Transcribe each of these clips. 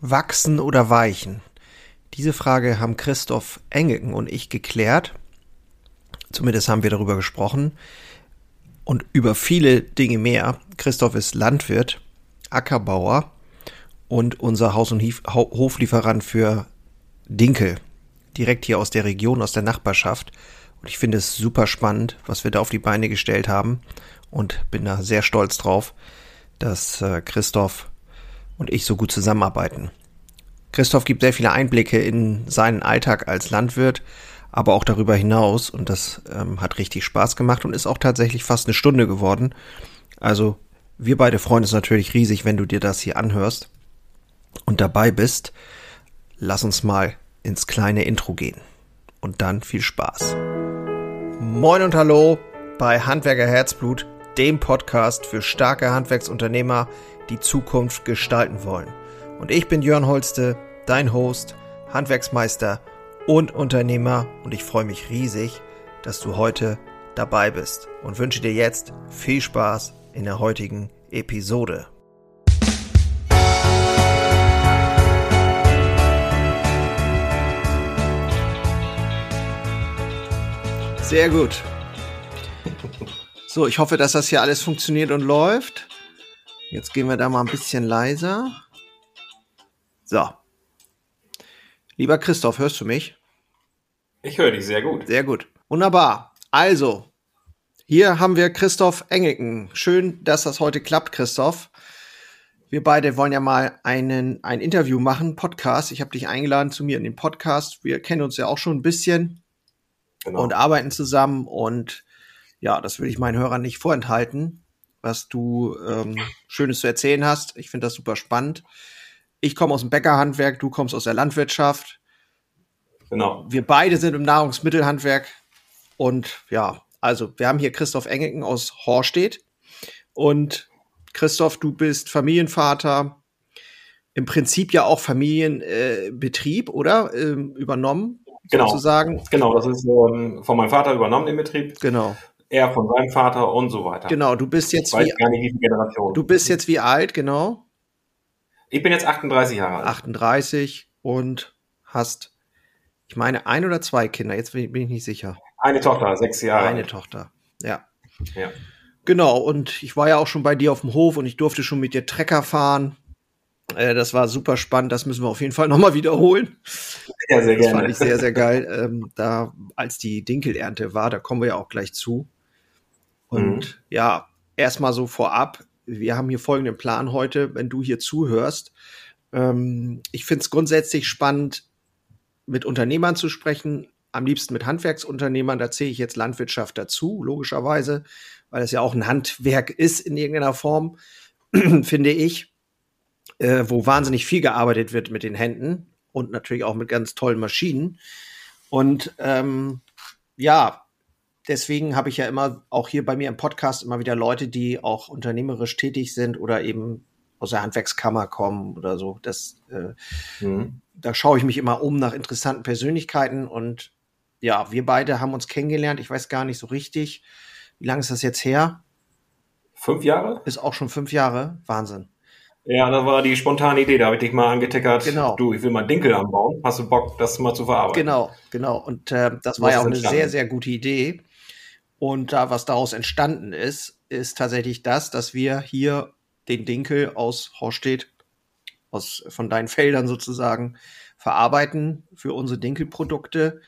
Wachsen oder weichen? Diese Frage haben Christoph Engelken und ich geklärt. Zumindest haben wir darüber gesprochen. Und über viele Dinge mehr. Christoph ist Landwirt, Ackerbauer und unser Haus- und Hoflieferant für Dinkel. Direkt hier aus der Region, aus der Nachbarschaft. Und ich finde es super spannend, was wir da auf die Beine gestellt haben. Und bin da sehr stolz drauf, dass äh, Christoph und ich so gut zusammenarbeiten. Christoph gibt sehr viele Einblicke in seinen Alltag als Landwirt, aber auch darüber hinaus und das ähm, hat richtig Spaß gemacht und ist auch tatsächlich fast eine Stunde geworden. Also wir beide freuen uns natürlich riesig, wenn du dir das hier anhörst und dabei bist. Lass uns mal ins kleine Intro gehen und dann viel Spaß. Moin und hallo bei Handwerker Herzblut, dem Podcast für starke Handwerksunternehmer, die Zukunft gestalten wollen. Und ich bin Jörn Holste, dein Host, Handwerksmeister und Unternehmer und ich freue mich riesig, dass du heute dabei bist und wünsche dir jetzt viel Spaß in der heutigen Episode. Sehr gut. So, ich hoffe, dass das hier alles funktioniert und läuft. Jetzt gehen wir da mal ein bisschen leiser. So. Lieber Christoph, hörst du mich? Ich höre dich sehr gut. Sehr gut. Wunderbar. Also, hier haben wir Christoph Engelken. Schön, dass das heute klappt, Christoph. Wir beide wollen ja mal einen, ein Interview machen, Podcast. Ich habe dich eingeladen zu mir in den Podcast. Wir kennen uns ja auch schon ein bisschen genau. und arbeiten zusammen. Und ja, das will ich meinen Hörern nicht vorenthalten was du ähm, Schönes zu erzählen hast. Ich finde das super spannend. Ich komme aus dem Bäckerhandwerk, du kommst aus der Landwirtschaft. Genau. Wir beide sind im Nahrungsmittelhandwerk. Und ja, also wir haben hier Christoph Engelken aus Horstedt. Und Christoph, du bist Familienvater, im Prinzip ja auch Familienbetrieb, äh, oder? Ähm, übernommen, genau. sozusagen. Genau, das ist ähm, von meinem Vater übernommen, den Betrieb. Genau er von seinem Vater und so weiter. Genau, du bist jetzt ich wie, gar nicht, wie Generation. Du bist jetzt wie alt, genau? Ich bin jetzt 38 Jahre alt. 38 und hast, ich meine, ein oder zwei Kinder, jetzt bin ich nicht sicher. Eine Tochter, sechs Jahre. Eine alt. Tochter, ja. Ja. Genau, und ich war ja auch schon bei dir auf dem Hof und ich durfte schon mit dir Trecker fahren. Äh, das war super spannend, das müssen wir auf jeden Fall nochmal wiederholen. Ja, sehr gerne. Das fand ich sehr, sehr geil. Ähm, da, als die Dinkelernte war, da kommen wir ja auch gleich zu. Und mhm. ja, erstmal so vorab, wir haben hier folgenden Plan heute, wenn du hier zuhörst. Ähm, ich finde es grundsätzlich spannend, mit Unternehmern zu sprechen, am liebsten mit Handwerksunternehmern, da zähle ich jetzt Landwirtschaft dazu, logischerweise, weil es ja auch ein Handwerk ist in irgendeiner Form, finde ich, äh, wo wahnsinnig viel gearbeitet wird mit den Händen und natürlich auch mit ganz tollen Maschinen. Und ähm, ja, deswegen habe ich ja immer auch hier bei mir im Podcast immer wieder Leute, die auch unternehmerisch tätig sind oder eben aus der Handwerkskammer kommen oder so. Das, äh, mhm. Da schaue ich mich immer um nach interessanten Persönlichkeiten und ja, wir beide haben uns kennengelernt. Ich weiß gar nicht so richtig, wie lange ist das jetzt her? Fünf Jahre? Ist auch schon fünf Jahre. Wahnsinn. Ja, das war die spontane Idee. Da habe ich dich mal angetickert. Genau. Du, ich will mal Dinkel anbauen. Hast du Bock, das mal zu verarbeiten? Genau, genau. Und äh, das war ja auch eine sehr, sehr gute Idee. Und da, was daraus entstanden ist, ist tatsächlich das, dass wir hier den Dinkel aus Horstedt, aus, von deinen Feldern sozusagen, verarbeiten für unsere Dinkelprodukte.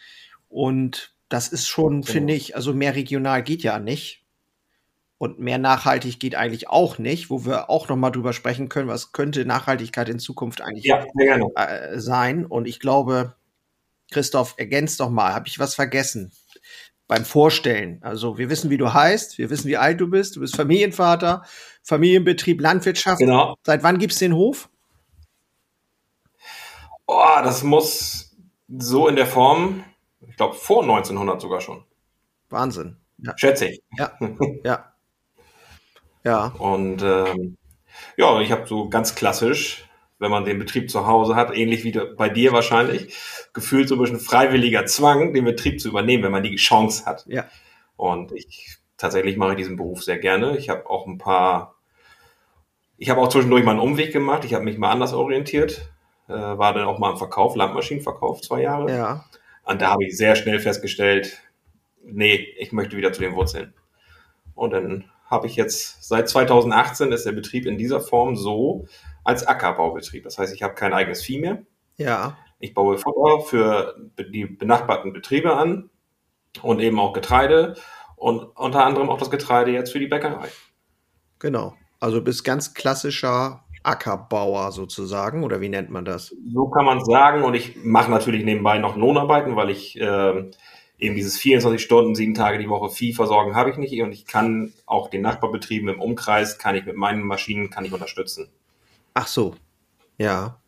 Und das ist schon, genau. finde ich, also mehr regional geht ja nicht. Und mehr nachhaltig geht eigentlich auch nicht, wo wir auch noch mal drüber sprechen können, was könnte Nachhaltigkeit in Zukunft eigentlich ja, äh, sein. Und ich glaube, Christoph, ergänzt doch mal, habe ich was vergessen? Beim Vorstellen. Also wir wissen, wie du heißt, wir wissen, wie alt du bist, du bist Familienvater, Familienbetrieb, Landwirtschaft. Genau. Seit wann gibt's den Hof? Oh, das muss so in der Form, ich glaube vor 1900 sogar schon. Wahnsinn. Ja. Schätze ich. Ja, ja. Ja. Und ähm, ja, ich habe so ganz klassisch wenn man den Betrieb zu Hause hat, ähnlich wie bei dir wahrscheinlich, gefühlt so ein bisschen freiwilliger Zwang, den Betrieb zu übernehmen, wenn man die Chance hat. Ja. Und ich tatsächlich mache ich diesen Beruf sehr gerne. Ich habe auch ein paar, ich habe auch zwischendurch mal einen Umweg gemacht. Ich habe mich mal anders orientiert. äh, war dann auch mal im Verkauf, Landmaschinenverkauf, zwei Jahre. Ja. Und da habe ich sehr schnell festgestellt, nee, ich möchte wieder zu den Wurzeln. Und dann habe ich jetzt, seit 2018 ist der Betrieb in dieser Form so als Ackerbaubetrieb. Das heißt, ich habe kein eigenes Vieh mehr. Ja. Ich baue Futter für die benachbarten Betriebe an und eben auch Getreide und unter anderem auch das Getreide jetzt für die Bäckerei. Genau. Also bist ganz klassischer Ackerbauer sozusagen, oder wie nennt man das? So kann man sagen. Und ich mache natürlich nebenbei noch Lohnarbeiten, weil ich äh, eben dieses 24 Stunden, sieben Tage die Woche Vieh versorgen habe ich nicht. Und ich kann auch den Nachbarbetrieben im Umkreis, kann ich mit meinen Maschinen, kann ich unterstützen. Ach so. Ja.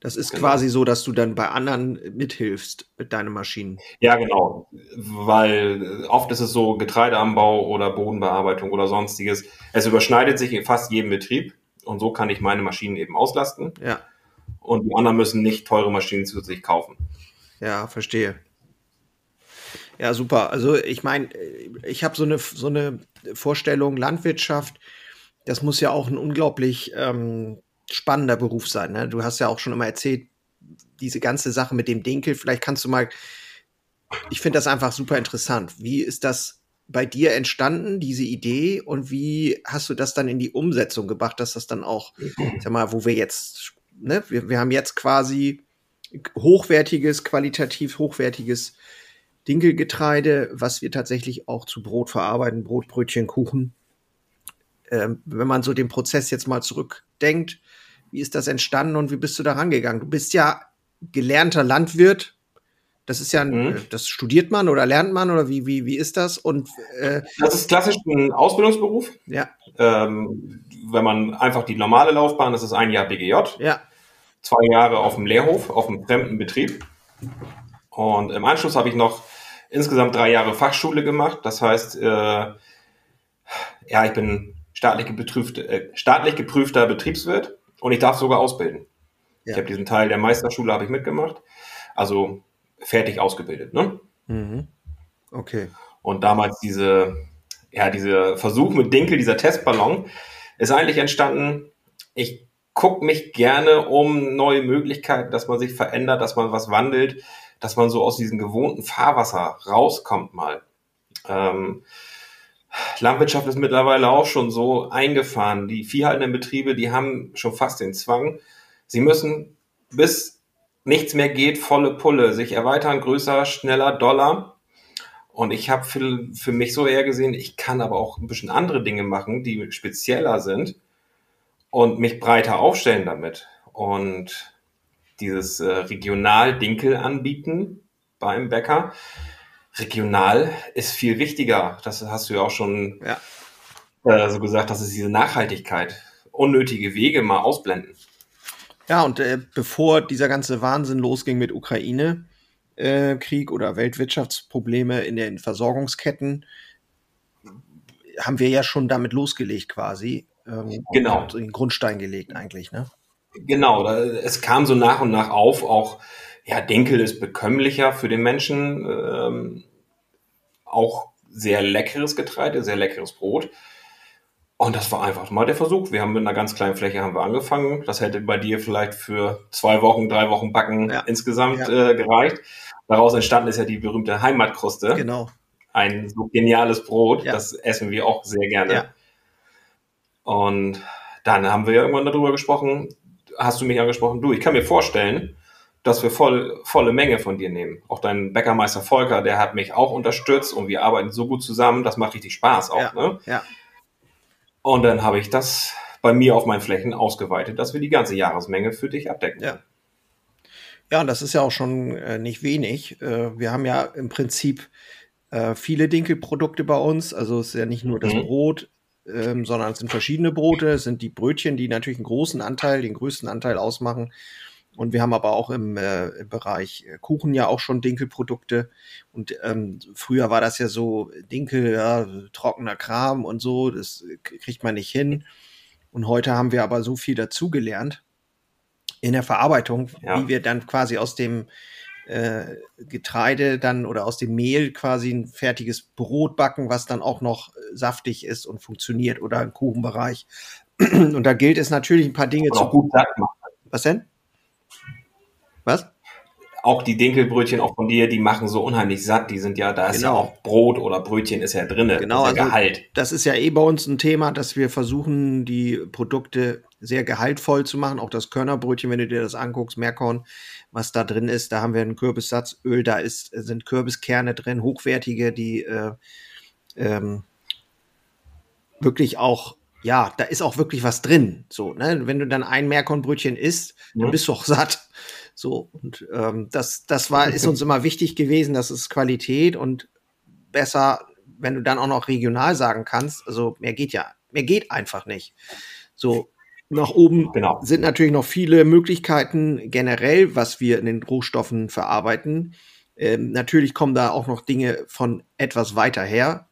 Das ist Genau. quasi so, dass du dann bei anderen mithilfst mit deinen Maschinen. Ja, genau. Weil oft ist es so Getreideanbau oder Bodenbearbeitung oder sonstiges. Es überschneidet sich in fast jedem Betrieb. Und so kann ich meine Maschinen eben auslasten. Ja. Und die anderen müssen nicht teure Maschinen zusätzlich kaufen. Ja, verstehe. Ja, super. Also ich meine, ich habe so eine, so eine Vorstellung, Landwirtschaft, das muss ja auch ein unglaublich ähm, spannender Beruf sein. Ne? Du hast ja auch schon immer erzählt, diese ganze Sache mit dem Dinkel, vielleicht kannst du mal, ich finde das einfach super interessant. Wie ist das bei dir entstanden, diese Idee, und wie hast du das dann in die Umsetzung gebracht, dass das dann auch, sag mal, wo wir jetzt, ne, wir, wir haben jetzt quasi hochwertiges, qualitativ hochwertiges Dinkelgetreide, was wir tatsächlich auch zu Brot verarbeiten, Brot, Brötchen, Kuchen. Ähm, wenn man so den Prozess jetzt mal zurückdenkt, wie ist das entstanden und wie bist du da rangegangen? Du bist ja gelernter Landwirt. Das ist ja, ein, Mhm. das studiert man oder lernt man oder wie, wie, wie ist das? Und äh, Das ist klassisch ein Ausbildungsberuf. ja, Ähm, wenn man einfach die normale Laufbahn, das ist ein Jahr BGJ, ja, zwei Jahre auf dem Lehrhof, auf einem fremden Betrieb. Und im Anschluss habe ich noch insgesamt drei Jahre Fachschule gemacht. Das heißt, äh, ja, ich bin staatlich, geprüft, äh, staatlich geprüfter Betriebswirt und ich darf sogar ausbilden. Ja. Ich habe diesen Teil der Meisterschule habe ich mitgemacht. Also fertig ausgebildet. Ne? mhm. okay, Und damals diese, ja, dieser Versuch mit Dinkel, dieser Testballon, ist eigentlich entstanden, ich gucke mich gerne um neue Möglichkeiten, dass man sich verändert, dass man was wandelt, dass man so aus diesem gewohnten Fahrwasser rauskommt mal. Ähm, Landwirtschaft ist mittlerweile auch schon so eingefahren. Die viehhaltenden Betriebe, die haben schon fast den Zwang. Sie müssen bis nichts mehr geht, volle Pulle, sich erweitern, größer, schneller, doller. Und ich habe für, für mich so eher gesehen, ich kann aber auch ein bisschen andere Dinge machen, die spezieller sind und mich breiter aufstellen damit. Und dieses äh, Regional-Dinkel anbieten beim Bäcker, regional ist viel wichtiger. Das hast du ja auch schon ja. äh, so gesagt, das ist diese Nachhaltigkeit. Unnötige Wege mal ausblenden. Ja, und äh, bevor dieser ganze Wahnsinn losging mit Ukraine, äh, Krieg oder Weltwirtschaftsprobleme in den Versorgungsketten, haben wir ja schon damit losgelegt quasi. Ähm, Genau. und Den Grundstein gelegt eigentlich, ne? Genau, es kam so nach und nach auf, auch, ja, Dinkel ist bekömmlicher für den Menschen, ähm, auch sehr leckeres Getreide, sehr leckeres Brot. Und das war einfach mal der Versuch. Wir haben mit einer ganz kleinen Fläche haben wir angefangen. Das hätte bei dir vielleicht für zwei Wochen, drei Wochen Backen Ja. insgesamt Ja. Äh, gereicht. Daraus entstanden ist ja die berühmte Heimatkruste. Genau. Ein so geniales Brot. Ja. Das essen wir auch sehr gerne. Und dann haben wir ja irgendwann darüber gesprochen, hast du mich angesprochen, du, ich kann mir vorstellen, dass wir voll, volle Menge von dir nehmen. Auch dein Bäckermeister Volker, der hat mich auch unterstützt und wir arbeiten so gut zusammen, das macht richtig Spaß auch. Ja. Ne? Ja. Und dann habe ich das bei mir auf meinen Flächen ausgeweitet, dass wir die ganze Jahresmenge für dich abdecken. Ja. Ja, und das ist ja auch schon äh, nicht wenig. Äh, wir haben ja im Prinzip äh, viele Dinkelprodukte bei uns. Also es ist ja nicht nur das Mhm. Brot, ähm, sondern es sind verschiedene Brote. Es sind die Brötchen, die natürlich einen großen Anteil, den größten Anteil ausmachen. Und wir haben aber auch im, äh, im Bereich äh, Kuchen ja auch schon Dinkelprodukte. Und ähm, früher war das ja so, Dinkel, ja, trockener Kram und so, das kriegt man nicht hin. Und heute haben wir aber so viel dazugelernt in der Verarbeitung, Ja. wie wir dann quasi aus dem äh, Getreide dann oder aus dem Mehl quasi ein fertiges Brot backen, was dann auch noch äh, saftig ist und funktioniert oder im Kuchenbereich. Und da gilt es natürlich ein paar Dinge zu. gut. Was denn? Was? Auch die Dinkelbrötchen auch von dir, die machen so unheimlich satt. Die sind ja, da ist Genau. ja auch Brot oder Brötchen ist ja drinne. Genau, das ist ja also Gehalt. das ist ja eh bei uns ein Thema, dass wir versuchen, die Produkte sehr gehaltvoll zu machen. Auch das Körnerbrötchen, wenn du dir das anguckst, Meerkorn, was da drin ist, da haben wir ein Kürbissatzöl, da ist, sind Kürbiskerne drin, hochwertige, die äh, ähm, wirklich auch, ja, da ist auch wirklich was drin. So, ne? Wenn du dann ein Meerkornbrötchen isst, dann Mhm. bist du auch satt. So, und ähm, das, das war, ist uns immer wichtig gewesen, das ist Qualität und besser, wenn du dann auch noch regional sagen kannst, also mehr geht ja, mehr geht einfach nicht. So, nach oben Genau. sind natürlich noch viele Möglichkeiten generell, was wir in den Rohstoffen verarbeiten. Ähm, natürlich kommen da auch noch Dinge von etwas weiter her,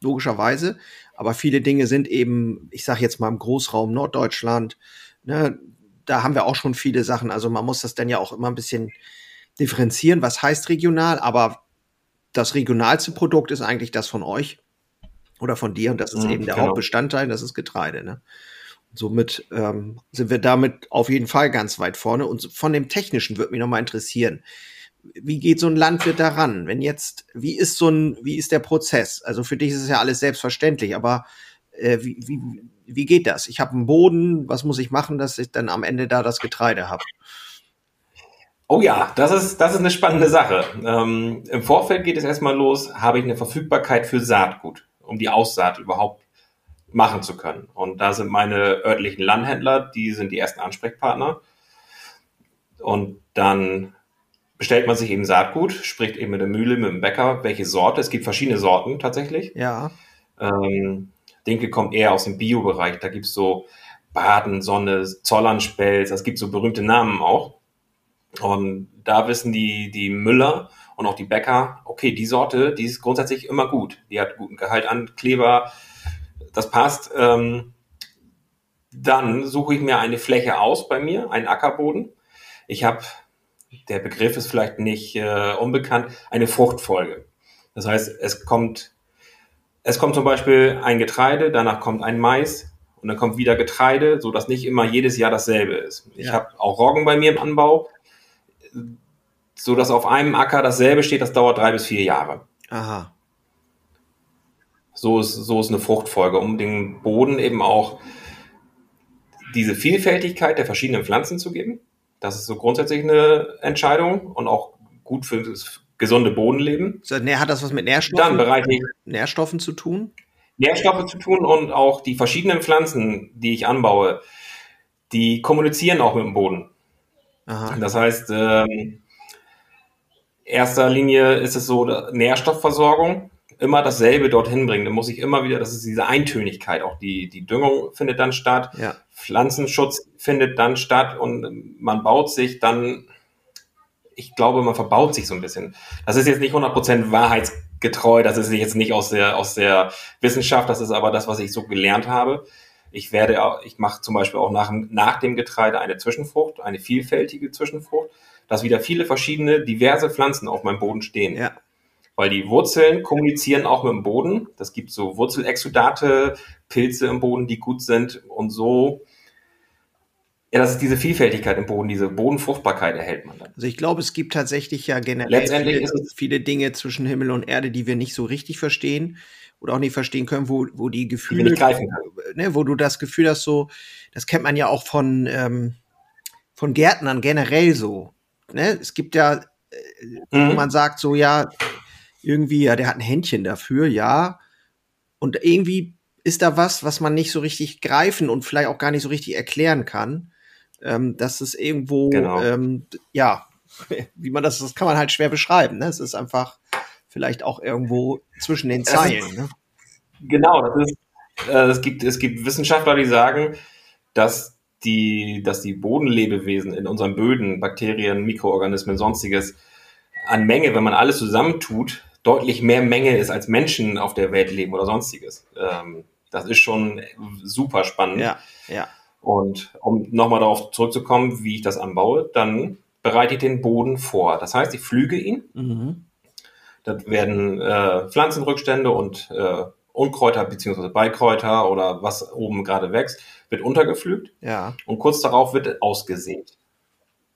logischerweise. Aber viele Dinge sind eben, ich sage jetzt mal im Großraum Norddeutschland, ne, da haben wir auch schon viele Sachen. Also man muss das dann ja auch immer ein bisschen differenzieren, was heißt regional, aber das regionalste Produkt ist eigentlich das von euch oder von dir und das ist Mhm, eben der genau. Hauptbestandteil, das ist Getreide. Ne? Somit ähm, sind wir damit auf jeden Fall ganz weit vorne. Und von dem Technischen würde mich noch mal interessieren. Wie geht so ein Landwirt daran? Wenn jetzt, wie ist so ein, wie ist der Prozess? Also für dich ist es ja alles selbstverständlich, aber äh, wie, wie, wie geht das? Ich habe einen Boden, was muss ich machen, dass ich dann am Ende da das Getreide habe? Oh ja, das ist, das ist eine spannende Sache. Ähm, Im Vorfeld geht es erstmal los, habe ich eine Verfügbarkeit für Saatgut, um die Aussaat überhaupt machen zu können. Und da sind meine örtlichen Landhändler, die sind die ersten Ansprechpartner. Und dann bestellt man sich eben Saatgut, spricht eben mit der Mühle, mit dem Bäcker, welche Sorte. Es gibt verschiedene Sorten tatsächlich. Ja, Ähm, Dinkel kommt eher aus dem Bio-Bereich. Da gibt's so Baden, Sonne, Zollernspelz, es gibt so berühmte Namen auch. Und da wissen die, die Müller und auch die Bäcker, okay, die Sorte, die ist grundsätzlich immer gut. Die hat guten Gehalt an Kleber, das passt. Ähm, dann suche ich mir eine Fläche aus bei mir, einen Ackerboden. Ich habe, der Begriff ist vielleicht nicht äh, unbekannt, eine Fruchtfolge. Das heißt, es kommt es kommt zum Beispiel ein Getreide, danach kommt ein Mais und dann kommt wieder Getreide, so dass nicht immer jedes Jahr dasselbe ist. Ich Ja. habe auch Roggen bei mir im Anbau, so dass auf einem Acker dasselbe steht, das dauert drei bis vier Jahre. aha. So ist, so ist eine Fruchtfolge, um dem Boden eben auch diese Vielfältigkeit der verschiedenen Pflanzen zu geben. Das ist so grundsätzlich eine Entscheidung und auch gut für das gesunde Bodenleben. So, ne, hat das was mit Dann Nährstoffen, bereite ich Nährstoffen zu tun? Nährstoffe zu tun und auch die verschiedenen Pflanzen, die ich anbaue, die kommunizieren auch mit dem Boden. Aha. Das heißt, ähm, erster Linie ist es so, Nährstoffversorgung, immer dasselbe dorthin bringen. Da muss ich immer wieder, das ist diese Eintönigkeit, auch die, die Düngung findet dann statt, Ja. Pflanzenschutz findet dann statt und man baut sich dann, ich glaube, man verbaut sich so ein bisschen. Das ist jetzt nicht 100% wahrheitsgetreu, das ist jetzt nicht aus der, aus der Wissenschaft, das ist aber das, was ich so gelernt habe. Ich werde, auch- ich mache zum Beispiel auch nach, dem- nach dem Getreide eine Zwischenfrucht, eine vielfältige Zwischenfrucht, dass wieder viele verschiedene, diverse Pflanzen auf meinem Boden stehen. Ja. Weil die Wurzeln kommunizieren auch mit dem Boden. Das gibt so Wurzelexudate, Pilze im Boden, die gut sind und so. Ja, das ist diese Vielfältigkeit im Boden, diese Bodenfruchtbarkeit erhält man dann. Also ich glaube, es gibt tatsächlich ja generell Letztendlich viele, viele Dinge zwischen Himmel und Erde, die wir nicht so richtig verstehen oder auch nicht verstehen können, wo, wo die Die Gefühle, können. ne, wo du das Gefühl hast, so, das kennt man ja auch von, ähm, von Gärtnern generell so. Ne? Es gibt ja, wo Mhm. man sagt so, ja, irgendwie, ja, der hat ein Händchen dafür, ja. Und irgendwie ist da was, was man nicht so richtig greifen und vielleicht auch gar nicht so richtig erklären kann. Ähm, dass es irgendwo, Genau. ähm, ja, wie man das, das kann man halt schwer beschreiben. Ne? Es ist einfach vielleicht auch irgendwo zwischen den ist- Zeilen. Ne? Genau, das ist, äh, es gibt, es gibt Wissenschaftler, die sagen, dass die, dass die Bodenlebewesen in unseren Böden, Bakterien, Mikroorganismen, sonstiges, an Menge, wenn man alles zusammentut, deutlich mehr Menge ist, als Menschen auf der Welt leben oder sonstiges. Ähm, das ist schon super spannend. Ja, ja. Und um nochmal darauf zurückzukommen, wie ich das anbaue, dann bereite ich den Boden vor. Das heißt, ich pflüge ihn. Mhm. Das werden äh, Pflanzenrückstände und äh, Unkräuter beziehungsweise Beikräuter oder was oben gerade wächst, wird untergepflügt Ja. und kurz darauf wird ausgesät.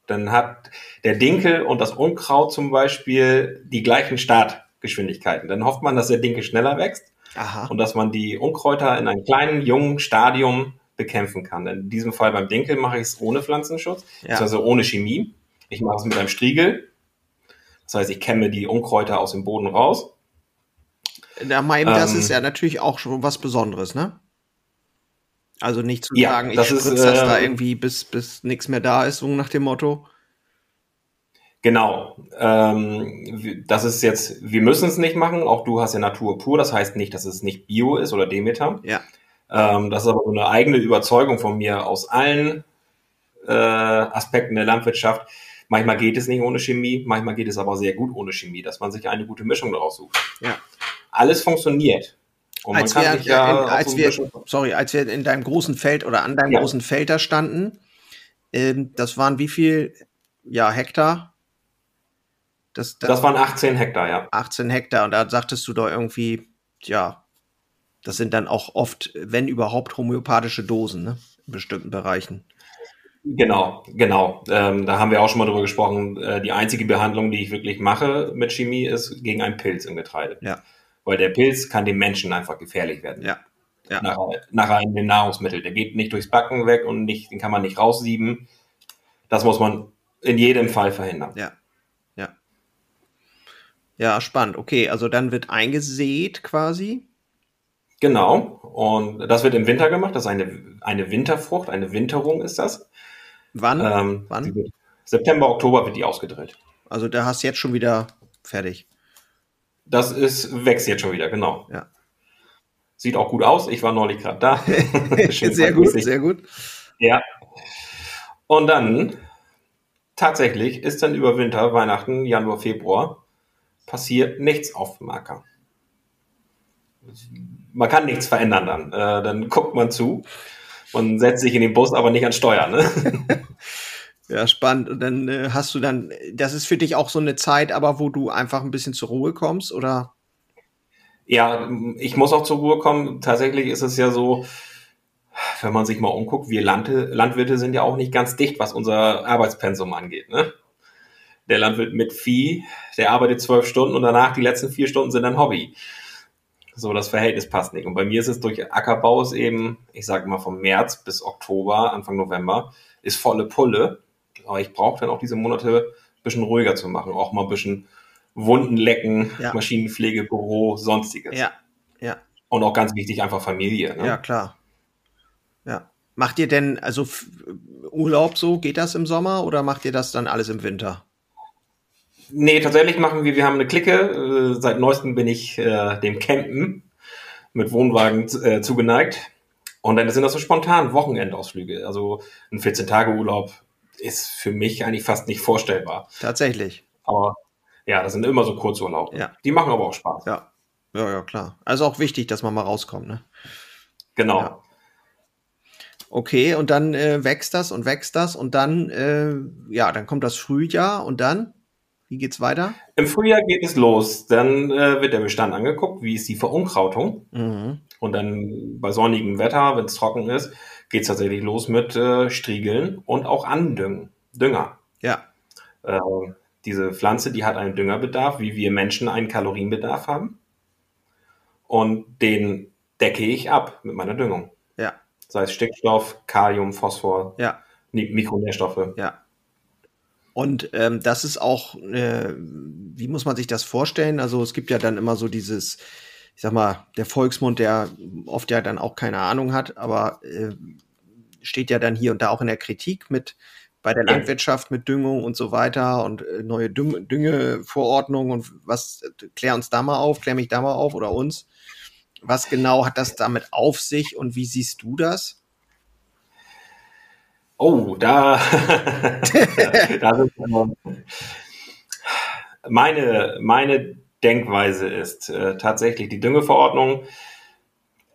dann hat der Dinkel und das Unkraut zum Beispiel die gleichen Startgeschwindigkeiten. Dann hofft man, dass der Dinkel schneller wächst Aha. und dass man die Unkräuter in einem kleinen, jungen Stadium bekämpfen kann. In diesem Fall beim Dinkel mache ich es ohne Pflanzenschutz, ja. also ohne Chemie. Ich mache es mit einem Striegel. Das heißt, ich kämme die Unkräuter aus dem Boden raus. Na, mein, das ähm, ist ja natürlich auch schon was Besonderes, ne? Also nicht zu ja, sagen, ich spritze das äh, da irgendwie, bis, bis nichts mehr da ist, so nach dem Motto. Genau. Ähm, das ist jetzt, wir müssen es nicht machen. Auch du hast ja Natur pur. Das heißt nicht, dass es nicht Bio ist oder Demeter. Ja. Ähm, das ist aber so eine eigene Überzeugung von mir aus allen äh, Aspekten der Landwirtschaft. Manchmal geht es nicht ohne Chemie, manchmal geht es aber sehr gut ohne Chemie, dass man sich eine gute Mischung daraus sucht. Ja. Alles funktioniert. Und als wir, ja in, als so wir sorry, als wir in deinem großen Feld oder an deinem ja. großen Feld da standen, ähm, das waren wie viel ja, Hektar? Das, das, das waren 18 Hektar, ja. 18 Hektar. Und da sagtest du doch irgendwie, ja, das sind dann auch oft, wenn überhaupt, homöopathische Dosen, ne? In bestimmten Bereichen. Genau, genau. Ähm, da haben wir auch schon mal drüber gesprochen. Äh, die einzige Behandlung, die ich wirklich mache mit Chemie, ist gegen einen Pilz im Getreide. Ja. Weil der Pilz kann dem Menschen einfach gefährlich werden. Ja. ja. Nach, nach einem Nahrungsmittel. Der geht nicht durchs Backen weg und nicht, den kann man nicht raussieben. Das muss man in jedem Fall verhindern. Ja. Ja. Ja, spannend. Okay, also dann wird eingesät quasi. Genau. Und das wird im Winter gemacht. Das ist eine, eine Winterfrucht, eine Winterung ist das. Wann? Ähm, Wann? September, Oktober wird die ausgedrillt. Also da hast du jetzt schon wieder fertig. Das ist, wächst jetzt schon wieder, genau. Ja. Sieht auch gut aus. Ich war neulich gerade da. sehr gut, sehr gut. Ja. Und dann, tatsächlich, ist dann über Winter, Weihnachten, Januar, Februar, passiert nichts auf dem Acker man kann nichts verändern dann. Äh, dann guckt man zu und setzt sich in den Bus, aber nicht an Steuer. Ne? ja, spannend. Und dann äh, hast du dann, das ist für dich auch so eine Zeit, aber wo du einfach ein bisschen zur Ruhe kommst, oder? Ja, ich muss auch zur Ruhe kommen. Tatsächlich ist es ja so, wenn man sich mal umguckt, wir Landwirte sind ja auch nicht ganz dicht, was unser Arbeitspensum angeht. Ne? Der Landwirt mit Vieh, der arbeitet zwölf Stunden und danach die letzten vier Stunden sind ein Hobby. So, das Verhältnis passt nicht. Und bei mir ist es durch Ackerbau ist eben, ich sage mal vom März bis Oktober, Anfang November, ist volle Pulle. Aber ich brauche dann auch diese Monate ein bisschen ruhiger zu machen. Auch mal ein bisschen Wunden lecken, ja. Maschinenpflege, Büro, sonstiges. Ja, ja. Und auch ganz wichtig, einfach Familie. Ne? Ja, klar. Ja. Macht ihr denn, also Urlaub so, geht das im Sommer oder macht ihr das dann alles im Winter? Nee, tatsächlich machen wir, wir haben eine Clique. Äh, seit neuestem bin ich äh, dem Campen mit Wohnwagen äh, zugeneigt. Und dann sind das so spontan Wochenendausflüge. Also ein 14-Tage-Urlaub ist für mich eigentlich fast nicht vorstellbar. Tatsächlich. Aber ja, das sind immer so Kurzurlaube. Ja. Die machen aber auch Spaß. Ja. Ja, ja, klar. Also auch wichtig, dass man mal rauskommt, ne? Genau. Ja. Okay, und dann äh, wächst das und wächst das und dann, äh, ja, dann kommt das Frühjahr und dann? Wie geht's weiter? Im Frühjahr geht es los. Dann äh, wird der Bestand angeguckt, wie ist die Verunkrautung. Mhm. Und dann bei sonnigem Wetter, wenn es trocken ist, geht es tatsächlich los mit äh, Striegeln und auch Andüngen, Dünger. Ja. Äh, diese Pflanze, die hat einen Düngerbedarf, wie wir Menschen einen Kalorienbedarf haben. Und den decke ich ab mit meiner Düngung. Ja. Sei es Stickstoff, Kalium, Phosphor, ja. Mikronährstoffe. Ja. Und ähm, das ist auch, äh, wie muss man sich das vorstellen? Also es gibt ja dann immer so dieses, ich sag mal, der Volksmund, der oft ja dann auch keine Ahnung hat, aber äh, steht ja dann hier und da auch in der Kritik mit bei der Landwirtschaft mit Düngung und so weiter und äh, neue Düng Düngeverordnungen und was, klär uns da mal auf, klär mich da mal auf oder uns. Was genau hat das damit auf sich und wie siehst du das? Oh, da, da sind, meine, meine Denkweise ist äh, tatsächlich, die Düngeverordnung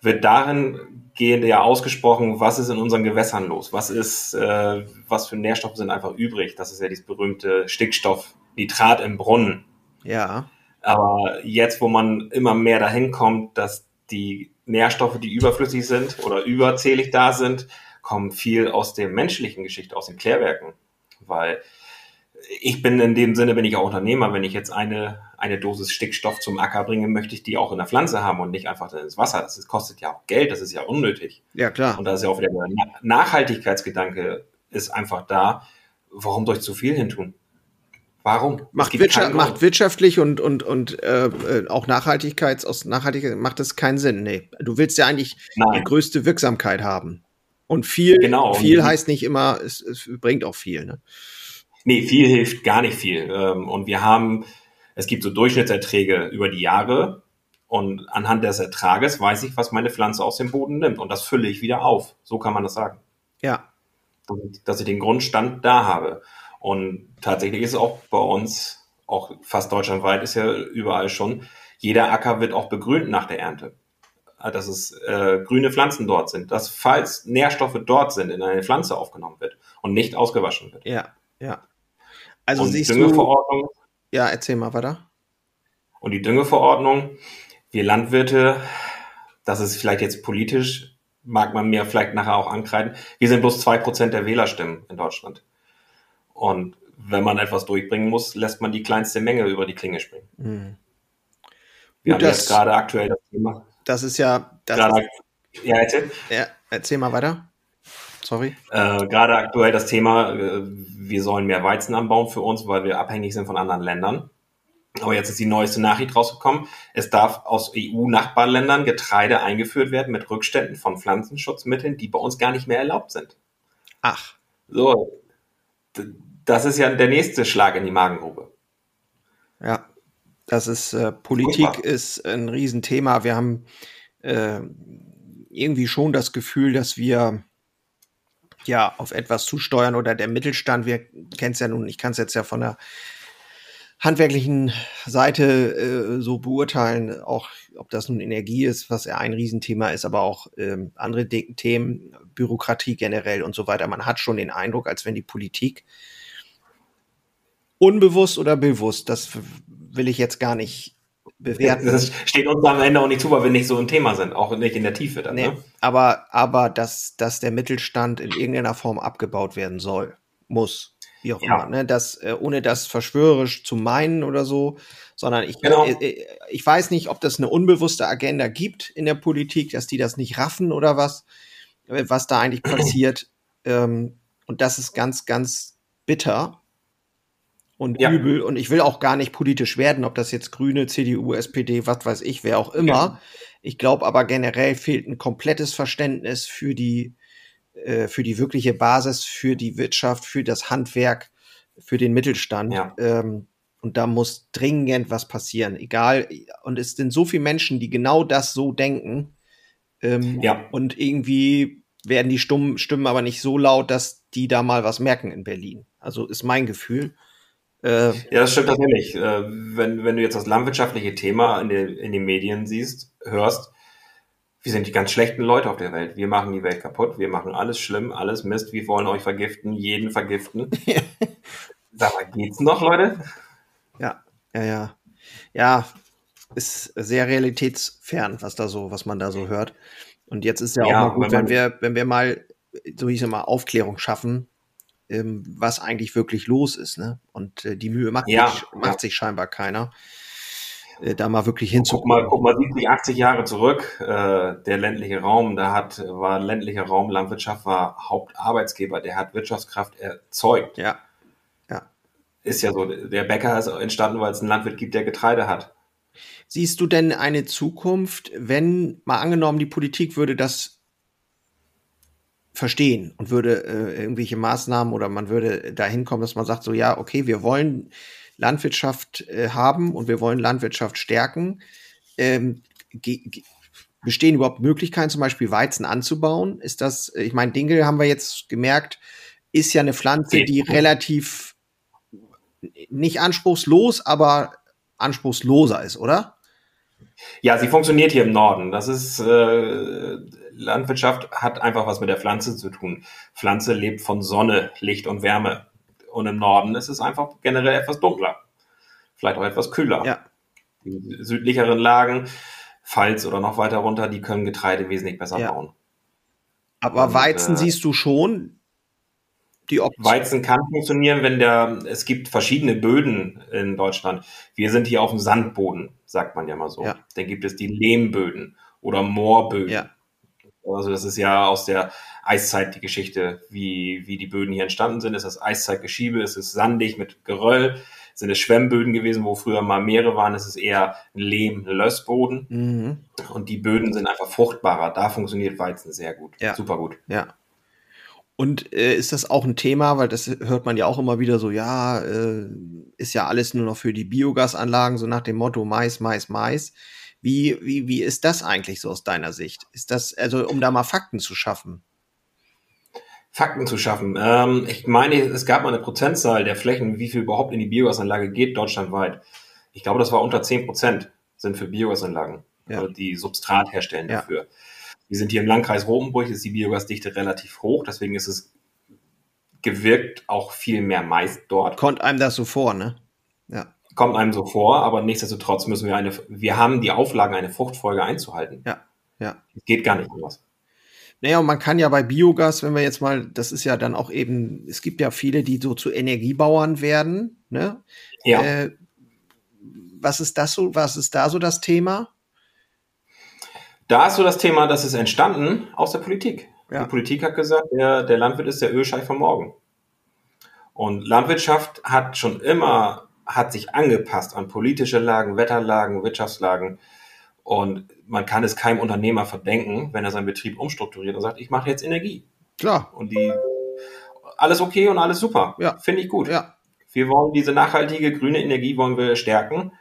wird darin gehend ja ausgesprochen, was ist in unseren Gewässern los? Was ist, äh, was für Nährstoffe sind einfach übrig? Das ist ja dieses berühmte Stickstoff, Nitrat im Brunnen. Ja. Aber jetzt, wo man immer mehr dahin kommt, dass die Nährstoffe, die überflüssig sind oder überzählig da sind, kommen viel aus der menschlichen Geschichte, aus den Klärwerken. weil ich bin in dem Sinne, bin ich auch Unternehmer, wenn ich jetzt eine, eine Dosis Stickstoff zum Acker bringe, möchte ich die auch in der Pflanze haben und nicht einfach ins Wasser. Das kostet ja auch Geld, das ist ja unnötig. Ja, klar. Und da ist ja auch wieder der Nachhaltigkeitsgedanke ist einfach da. Warum soll ich zu viel hintun? Warum? Macht, Wirtschaft, macht wirtschaftlich und, und, und äh, äh, auch Nachhaltigkeits, aus Nachhaltigkeit macht das keinen Sinn. Nee. Du willst ja eigentlich Nein. die größte Wirksamkeit haben. Und viel, genau. viel heißt nicht immer, es, es bringt auch viel. Ne? Nee, viel hilft gar nicht viel. Ähm, und wir haben, es gibt so Durchschnittserträge über die Jahre. Und anhand des Ertrages weiß ich, was meine Pflanze aus dem Boden nimmt. Und das fülle ich wieder auf. So kann man das sagen. Ja. Dass ich den Grundstand da habe. Und tatsächlich ist es auch bei uns, auch fast deutschlandweit ist ja überall schon, jeder Acker wird auch begrünt nach der Ernte. Dass es äh, grüne Pflanzen dort sind, dass falls Nährstoffe dort sind, in eine Pflanze aufgenommen wird und nicht ausgewaschen wird. Ja, ja. Also und siehst Düngeverordnung, du. Ja, erzähl mal weiter. Und die Düngeverordnung, wir Landwirte, das ist vielleicht jetzt politisch, mag man mir vielleicht nachher auch ankreiden, wir sind bloß zwei Prozent der Wählerstimmen in Deutschland. Und wenn man etwas durchbringen muss, lässt man die kleinste Menge über die Klinge springen. Mhm. Wir Gut, haben das, jetzt gerade aktuell das Thema. Das ist ja. Das gerade, ist, ja, erzähl. Ja, erzähl mal weiter. Sorry. Äh, gerade aktuell das Thema, äh, wir sollen mehr Weizen anbauen für uns, weil wir abhängig sind von anderen Ländern. Aber jetzt ist die neueste Nachricht rausgekommen. Es darf aus EU-Nachbarländern Getreide eingeführt werden mit Rückständen von Pflanzenschutzmitteln, die bei uns gar nicht mehr erlaubt sind. Ach. So. Das ist ja der nächste Schlag in die Magengrube. Das ist, äh, Politik ist ein Riesenthema. Wir haben äh, irgendwie schon das Gefühl, dass wir ja auf etwas zusteuern oder der Mittelstand, wir kennen es ja nun, ich kann es jetzt ja von der handwerklichen Seite äh, so beurteilen, auch ob das nun Energie ist, was ja ein Riesenthema ist, aber auch ähm, andere De Themen, Bürokratie generell und so weiter. Man hat schon den Eindruck, als wenn die Politik unbewusst oder bewusst, das will ich jetzt gar nicht bewerten. Das steht uns am Ende auch nicht zu, weil wir nicht so ein Thema sind, auch nicht in der Tiefe dann. Nee, ne? aber, aber dass, dass der Mittelstand in irgendeiner Form abgebaut werden soll, muss, wie auch ja. immer. Ne? Das, äh, ohne das verschwörerisch zu meinen oder so, sondern ich, genau. äh, äh ich weiß nicht, ob das eine unbewusste Agenda gibt in der Politik, dass die das nicht raffen oder was, was da eigentlich passiert. Ähm, und das ist ganz, ganz bitter und ja. übel. Und ich will auch gar nicht politisch werden, ob das jetzt Grüne, CDU, SPD, was weiß ich, wer auch immer. Ja. Ich glaube aber generell fehlt ein komplettes Verständnis für die, äh, für die wirkliche Basis, für die Wirtschaft, für das Handwerk, für den Mittelstand. Ja. Ähm, und da muss dringend was passieren. Egal. Und es sind so viele Menschen, die genau das so denken. Ähm, ja. Und irgendwie werden die Stimmen, Stimmen aber nicht so laut, dass die da mal was merken in Berlin. Also ist mein Gefühl. Äh, ja, das stimmt tatsächlich. Äh, wenn, wenn du jetzt das landwirtschaftliche Thema in, den in den Medien siehst, hörst, wir sind die ganz schlechten Leute auf der Welt. Wir machen die Welt kaputt, wir machen alles schlimm, alles Mist, wir wollen euch vergiften, jeden vergiften. Sag mal, geht's noch, Leute? Ja, ja, ja. Ja, ist sehr realitätsfern, was da so, was man da so hört. Und jetzt ist ja auch ja, mal gut, wenn, wenn wir, wenn wir mal, so hieß es mal, Aufklärung schaffen, ähm, was eigentlich wirklich los ist. Ne? Und äh, die Mühe macht, ja, sich, ja. macht sich scheinbar keiner. Äh, da mal wirklich hinzugucken. Guck mal, guck mal 70, 80 Jahre zurück, äh, der ländliche Raum, da hat, war ländlicher Raum, Landwirtschaft war Hauptarbeitsgeber, der hat Wirtschaftskraft erzeugt. Ja. ja. Ist ja so, der Bäcker ist entstanden, weil es einen Landwirt gibt, der Getreide hat. Siehst du denn eine Zukunft, wenn mal angenommen, die Politik würde das verstehen und würde äh, irgendwelche Maßnahmen oder man würde dahin kommen, dass man sagt, so ja, okay, wir wollen Landwirtschaft äh, haben und wir wollen Landwirtschaft stärken. Ähm, bestehen überhaupt Möglichkeiten, zum Beispiel Weizen anzubauen? Ist das, ich meine, Dinkel haben wir jetzt gemerkt, ist ja eine Pflanze, die relativ nicht anspruchslos, aber anspruchsloser ist, oder? Ja, sie funktioniert hier im Norden. Das ist äh, Landwirtschaft hat einfach was mit der Pflanze zu tun. Pflanze lebt von Sonne, Licht und Wärme. Und im Norden ist es einfach generell etwas dunkler. Vielleicht auch etwas kühler. Ja. Die südlicheren Lagen, Pfalz oder noch weiter runter, die können Getreide wesentlich besser ja. bauen. Aber und, Weizen äh, siehst du schon. Weizen kann funktionieren, wenn der, es gibt verschiedene Böden in Deutschland. Wir sind hier auf dem Sandboden, sagt man ja mal so. Ja. Dann gibt es die Lehmböden oder Moorböden. Ja. Also das ist ja aus der Eiszeit die Geschichte, wie, wie die Böden hier entstanden sind. Es ist Eiszeitgeschiebe, es ist sandig mit Geröll, sind es Schwemmböden gewesen, wo früher mal Meere waren. Es ist eher ein Lehm-Lössboden. Mhm. Und die Böden sind einfach fruchtbarer. Da funktioniert Weizen sehr gut. Ja. Super gut. Ja. Und äh, ist das auch ein Thema, weil das hört man ja auch immer wieder so, ja, äh, ist ja alles nur noch für die Biogasanlagen, so nach dem Motto Mais, Mais, Mais. Wie, wie, wie ist das eigentlich so aus deiner Sicht? Ist das, also um da mal Fakten zu schaffen? Fakten zu schaffen. Ähm, ich meine, es gab mal eine Prozentzahl der Flächen, wie viel überhaupt in die Biogasanlage geht, deutschlandweit. Ich glaube, das war unter 10 Prozent sind für Biogasanlagen, ja. also die Substrat herstellen ja. dafür. Wir sind hier im Landkreis Rotenburg, ist die Biogasdichte relativ hoch, deswegen ist es gewirkt auch viel mehr Mais dort. Kommt einem das so vor, ne? Ja. Kommt einem so vor, aber nichtsdestotrotz müssen wir eine, wir haben die Auflagen, eine Fruchtfolge einzuhalten. Ja, ja. Geht gar nicht anders. Naja, und man kann ja bei Biogas, wenn wir jetzt mal, das ist ja dann auch eben, es gibt ja viele, die so zu Energiebauern werden, ne? Ja. Äh, was ist das so, was ist da so das Thema? Da ist so das Thema, das ist entstanden aus der Politik. Ja. Die Politik hat gesagt, der, der Landwirt ist der Ölscheich von morgen. Und Landwirtschaft hat schon immer, hat sich angepasst an politische Lagen, Wetterlagen, Wirtschaftslagen. Und man kann es keinem Unternehmer verdenken, wenn er seinen Betrieb umstrukturiert und sagt, ich mache jetzt Energie. Klar. Und die, alles okay und alles super. Ja. Finde ich gut. Ja. Wir wollen diese nachhaltige grüne Energie wollen wir stärken.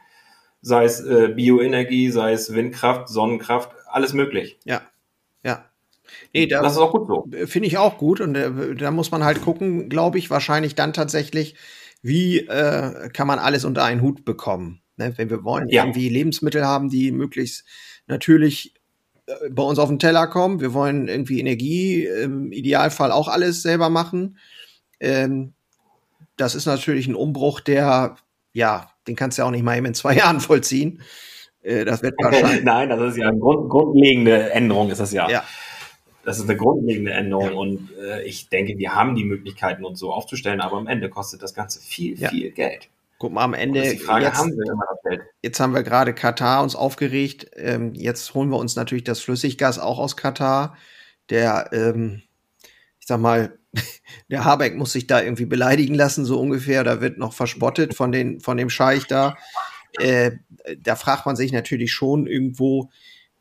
Sei es äh, Bioenergie, sei es Windkraft, Sonnenkraft, alles möglich. Ja, ja. Nee, da, das ist auch gut so. Finde ich auch gut. Und äh, da muss man halt gucken, glaube ich, wahrscheinlich dann tatsächlich, wie äh, kann man alles unter einen Hut bekommen. Ne? Wenn wir wollen, ja. irgendwie Lebensmittel haben, die möglichst natürlich äh, bei uns auf den Teller kommen. Wir wollen irgendwie Energie, im Idealfall auch alles selber machen. Ähm, das ist natürlich ein Umbruch, der, ja, den kannst du ja auch nicht mal eben in zwei Jahren vollziehen. Äh, das wird wahrscheinlich. Nein, das ist ja eine Grund, grundlegende Änderung, ist das ja. Ja. Das ist eine grundlegende Änderung ja. und äh, ich denke, wir haben die Möglichkeiten, uns so aufzustellen, aber am Ende kostet das Ganze viel, ja. viel Geld. Guck mal, am Ende. Jetzt, haben jetzt haben wir gerade Katar uns aufgeregt. Ähm, jetzt holen wir uns natürlich das Flüssiggas auch aus Katar. Der, ähm, ich sag mal, der Habeck muss sich da irgendwie beleidigen lassen, so ungefähr. Da wird noch verspottet von, den, von dem Scheich da. Äh, da fragt man sich natürlich schon irgendwo,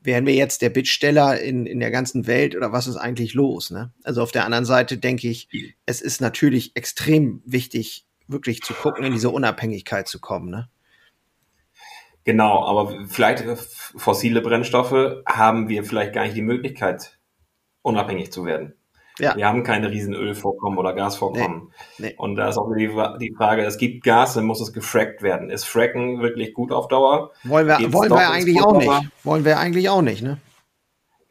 wären wir jetzt der Bittsteller in, in der ganzen Welt oder was ist eigentlich los? Ne? Also auf der anderen Seite denke ich, es ist natürlich extrem wichtig, wirklich zu gucken, in diese Unabhängigkeit zu kommen. Ne? Genau, aber vielleicht fossile Brennstoffe haben wir vielleicht gar nicht die Möglichkeit, unabhängig zu werden. Ja. Wir haben keine riesen Ölvorkommen oder Gasvorkommen. Nee, nee. Und da ist auch die, die Frage, es gibt Gas, dann muss es gefrackt werden. Ist Fracken wirklich gut auf Dauer? Wollen wir, wollen wir eigentlich auch nicht. Wollen wir eigentlich auch nicht, ne?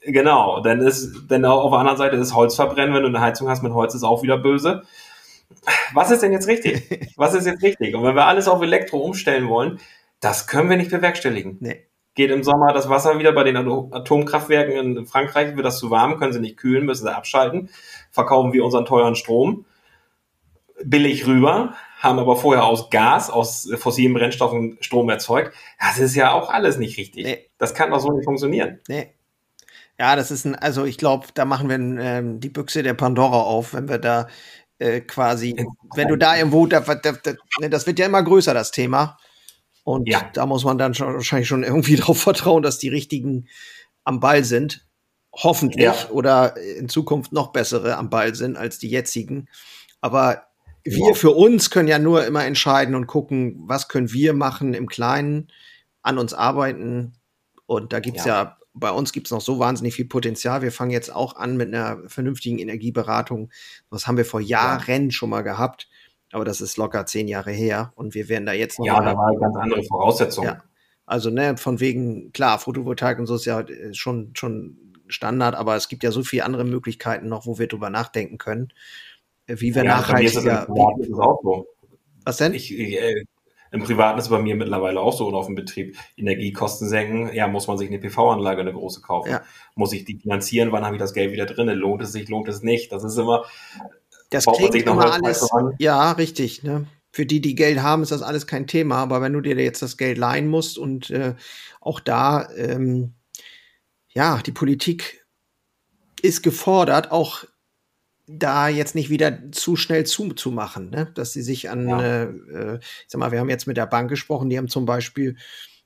Genau, dann ist, denn auf der anderen Seite ist Holz verbrennen, wenn du eine Heizung hast mit Holz, ist auch wieder böse. Was ist denn jetzt richtig? Was ist jetzt richtig? Und wenn wir alles auf Elektro umstellen wollen, das können wir nicht bewerkstelligen. Nee geht im Sommer das Wasser wieder bei den Atomkraftwerken in Frankreich, wird das zu warm, können sie nicht kühlen, müssen sie abschalten, verkaufen wir unseren teuren Strom billig rüber, haben aber vorher aus Gas, aus fossilen Brennstoffen Strom erzeugt. Das ist ja auch alles nicht richtig. Nee. Das kann doch so nicht funktionieren. Nee. Ja, das ist ein, also ich glaube, da machen wir ähm, die Büchse der Pandora auf, wenn wir da äh, quasi, wenn du da irgendwo, da, da, da, ne, das wird ja immer größer, das Thema. Und ja. da muss man dann schon, wahrscheinlich schon irgendwie darauf vertrauen, dass die richtigen am Ball sind. Hoffentlich. Ja. Oder in Zukunft noch bessere am Ball sind als die jetzigen. Aber wir ja. für uns können ja nur immer entscheiden und gucken, was können wir machen im Kleinen, an uns arbeiten. Und da gibt's ja, ja bei uns gibt's noch so wahnsinnig viel Potenzial. Wir fangen jetzt auch an mit einer vernünftigen Energieberatung. Das haben wir vor Jahren schon mal gehabt. Aber das ist locker zehn Jahre her und wir werden da jetzt noch. Ja, da war ganz andere Voraussetzungen. Ja. Also, ne, von wegen, klar, Photovoltaik und so ist ja äh, schon, schon Standard, aber es gibt ja so viele andere Möglichkeiten noch, wo wir drüber nachdenken können, äh, wie wir ja, nachhaltiger. Ist es auch so. Was denn? Ich, äh, Im Privaten ist es bei mir mittlerweile auch so und auf dem Betrieb. Energiekosten senken, ja, muss man sich eine PV-Anlage, eine große kaufen. Ja. Muss ich die finanzieren, wann habe ich das Geld wieder drin? Lohnt es sich, lohnt es nicht? Das ist immer, das klingt immer alles, ja, richtig, ne? Für die, die Geld haben, ist das alles kein Thema. Aber wenn du dir jetzt das Geld leihen musst und äh, auch da, ähm, ja, die Politik ist gefordert, auch da jetzt nicht wieder zu schnell zuzumachen, ne? dass sie sich an, ja. äh, äh ich sag mal, wir haben jetzt mit der Bank gesprochen, die haben zum Beispiel,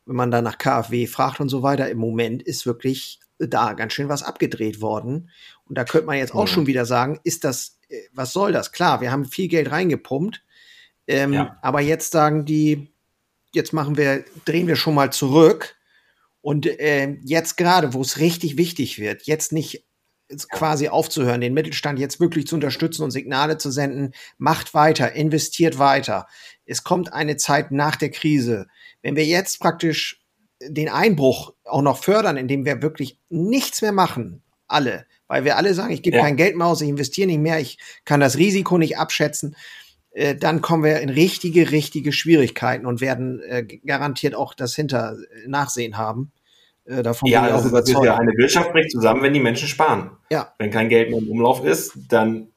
wenn man da nach KfW fragt und so weiter, im Moment ist wirklich da ganz schön was abgedreht worden. Und da könnte man jetzt auch ja. schon wieder sagen, ist das, was soll das? Klar, wir haben viel Geld reingepumpt, ähm, ja. aber jetzt sagen die, jetzt machen wir, drehen wir schon mal zurück. Und äh, jetzt gerade, wo es richtig wichtig wird, jetzt nicht quasi aufzuhören, den Mittelstand jetzt wirklich zu unterstützen und Signale zu senden, macht weiter, investiert weiter. Es kommt eine Zeit nach der Krise. Wenn wir jetzt praktisch den Einbruch auch noch fördern, indem wir wirklich nichts mehr machen, alle, weil wir alle sagen, ich gebe ja. kein Geld mehr aus, ich investiere nicht mehr, ich kann das Risiko nicht abschätzen, äh, dann kommen wir in richtige, richtige Schwierigkeiten und werden äh, garantiert auch das Hinter-Nachsehen haben. Äh, davon ja, ich auch überzeugt. Ja, eine Wirtschaft bricht zusammen, wenn die Menschen sparen. Ja. Wenn kein Geld mehr im Umlauf ist, dann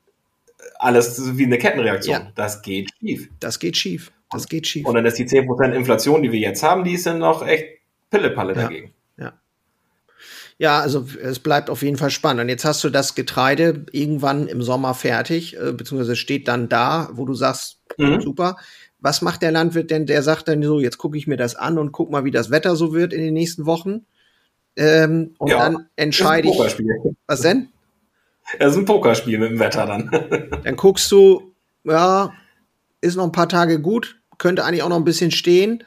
alles wie eine Kettenreaktion. Ja. Das geht schief. Das geht schief. Das geht schief. Und dann ist die 10% Inflation, die wir jetzt haben, die ist dann noch echt Pillepalle ja. dagegen. Ja. Also es bleibt auf jeden Fall spannend. Und jetzt hast du das Getreide irgendwann im Sommer fertig, äh, beziehungsweise steht dann da, wo du sagst, mhm. super. Was macht der Landwirt denn? Der sagt dann so, jetzt gucke ich mir das an und guck mal, wie das Wetter so wird in den nächsten Wochen. Ähm, und ja, dann entscheide ich. Was denn? Das ist ein Pokerspiel mit dem Wetter dann. dann guckst du, ja, ist noch ein paar Tage gut, könnte eigentlich auch noch ein bisschen stehen.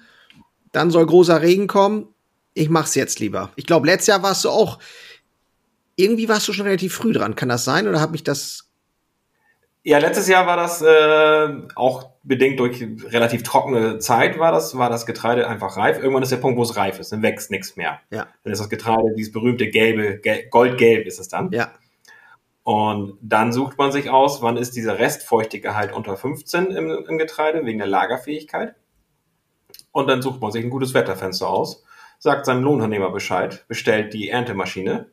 Dann soll großer Regen kommen. Ich mach's jetzt lieber. Ich glaube, letztes Jahr warst du auch, irgendwie warst du schon relativ früh dran. Kann das sein oder habe ich das? Ja, letztes Jahr war das äh, auch bedingt durch relativ trockene Zeit war das, war das Getreide einfach reif. Irgendwann ist der Punkt, wo es reif ist, dann wächst nichts mehr. Ja. Dann ist das Getreide dieses berühmte gelbe, goldgelb ist es dann. Ja. Und dann sucht man sich aus, wann ist dieser Restfeuchtegehalt unter 15 im, im Getreide wegen der Lagerfähigkeit. Und dann sucht man sich ein gutes Wetterfenster aus, sagt seinem Lohnunternehmer Bescheid, bestellt die Erntemaschine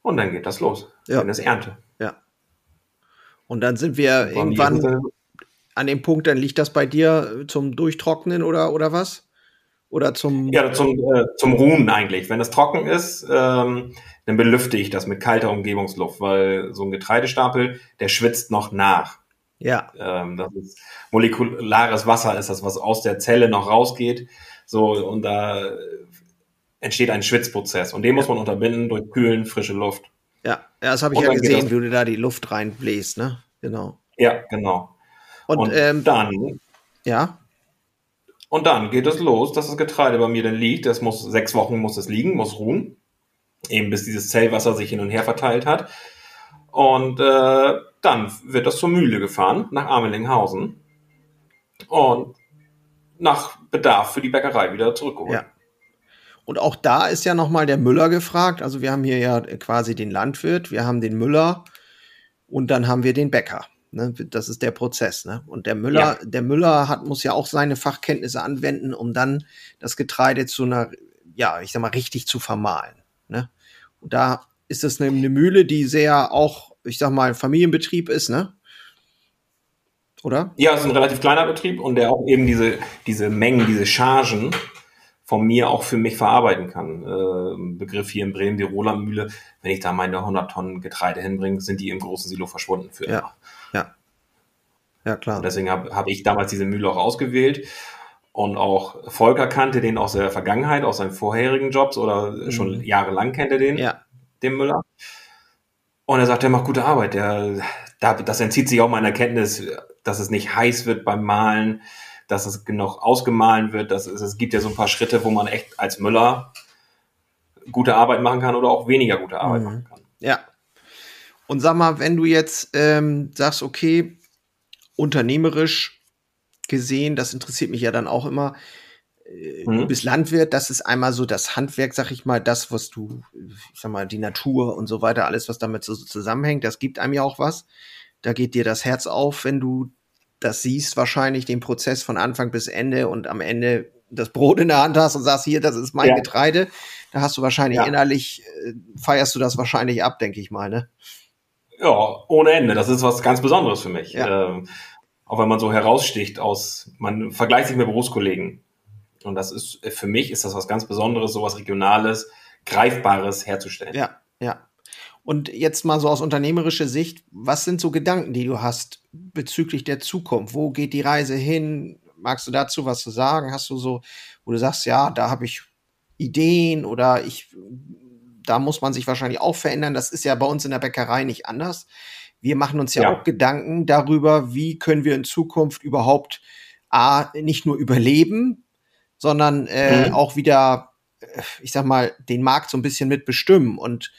und dann geht das los. Ja. Dann ist Ernte. Ja. Und dann sind wir irgendwann an dem Punkt, dann liegt das bei dir zum Durchtrocknen oder, oder was? Oder zum. Ja, zum, äh, zum Ruhen eigentlich. Wenn es trocken ist, ähm, dann belüfte ich das mit kalter Umgebungsluft, weil so ein Getreidestapel, der schwitzt noch nach. Ja. Ähm, das ist molekulares Wasser ist das, was aus der Zelle noch rausgeht. So, und da entsteht ein Schwitzprozess. Und den muss man unterbinden durch kühlen, frische Luft. Ja, ja das habe ich ja gesehen, wie du da die Luft reinbläst, ne? Genau. Ja, genau. Und, und ähm, dann, ja. Und dann geht es los, dass das Getreide bei mir dann liegt. Das muss sechs Wochen muss es liegen, muss ruhen, eben bis dieses Zellwasser sich hin und her verteilt hat. Und äh, dann wird das zur Mühle gefahren nach Amelinghausen und nach Bedarf für die Bäckerei wieder zurückgeholt. Ja. Und auch da ist ja nochmal der Müller gefragt. Also wir haben hier ja quasi den Landwirt, wir haben den Müller und dann haben wir den Bäcker. Ne? Das ist der Prozess. Ne? Und der Müller, ja. der Müller hat, muss ja auch seine Fachkenntnisse anwenden, um dann das Getreide zu einer, ja, ich sag mal, richtig zu vermahlen. Ne? Und da ist das eine, eine Mühle, die sehr auch, ich sag mal, Familienbetrieb ist, ne? Oder? Ja, es ist ein relativ kleiner Betrieb und der auch eben diese, diese Mengen, diese Chargen von mir auch für mich verarbeiten kann. Äh, Begriff hier in Bremen, die Roland-Mühle, wenn ich da meine 100 Tonnen Getreide hinbringe, sind die im großen Silo verschwunden für ja. immer. Ja. Ja, klar. Und deswegen habe hab ich damals diese Mühle auch ausgewählt und auch Volker kannte den aus der Vergangenheit, aus seinen vorherigen Jobs oder mhm. schon jahrelang kennt er den, ja. den Müller. Und er sagt, der macht gute Arbeit. Der, das entzieht sich auch meiner Kenntnis, dass es nicht heiß wird beim Malen, dass es genug ausgemahlen wird. Dass es, es gibt ja so ein paar Schritte, wo man echt als Müller gute Arbeit machen kann oder auch weniger gute Arbeit mhm. machen kann. Ja, und sag mal, wenn du jetzt ähm, sagst, okay, unternehmerisch gesehen, das interessiert mich ja dann auch immer, äh, mhm. du bist Landwirt, das ist einmal so das Handwerk, sag ich mal, das, was du, ich sag mal, die Natur und so weiter, alles, was damit so zusammenhängt, das gibt einem ja auch was. Da geht dir das Herz auf, wenn du das siehst, wahrscheinlich den Prozess von Anfang bis Ende und am Ende das Brot in der Hand hast und sagst, hier, das ist mein ja. Getreide. Da hast du wahrscheinlich ja. innerlich, äh, feierst du das wahrscheinlich ab, denke ich mal, ne? Ja, ohne Ende. Das ist was ganz Besonderes für mich. Ja. Ähm, auch wenn man so heraussticht aus, man vergleicht sich mit Berufskollegen. Und das ist, für mich ist das was ganz Besonderes, sowas Regionales, Greifbares herzustellen. Ja, ja. Und jetzt mal so aus unternehmerischer Sicht, was sind so Gedanken, die du hast bezüglich der Zukunft? Wo geht die Reise hin? Magst du dazu was zu sagen? Hast du so, wo du sagst, ja, da habe ich Ideen oder ich, da muss man sich wahrscheinlich auch verändern. Das ist ja bei uns in der Bäckerei nicht anders. Wir machen uns ja, ja. auch Gedanken darüber, wie können wir in Zukunft überhaupt A, nicht nur überleben, sondern äh, mhm. auch wieder, äh, ich sag mal, den Markt so ein bisschen mitbestimmen und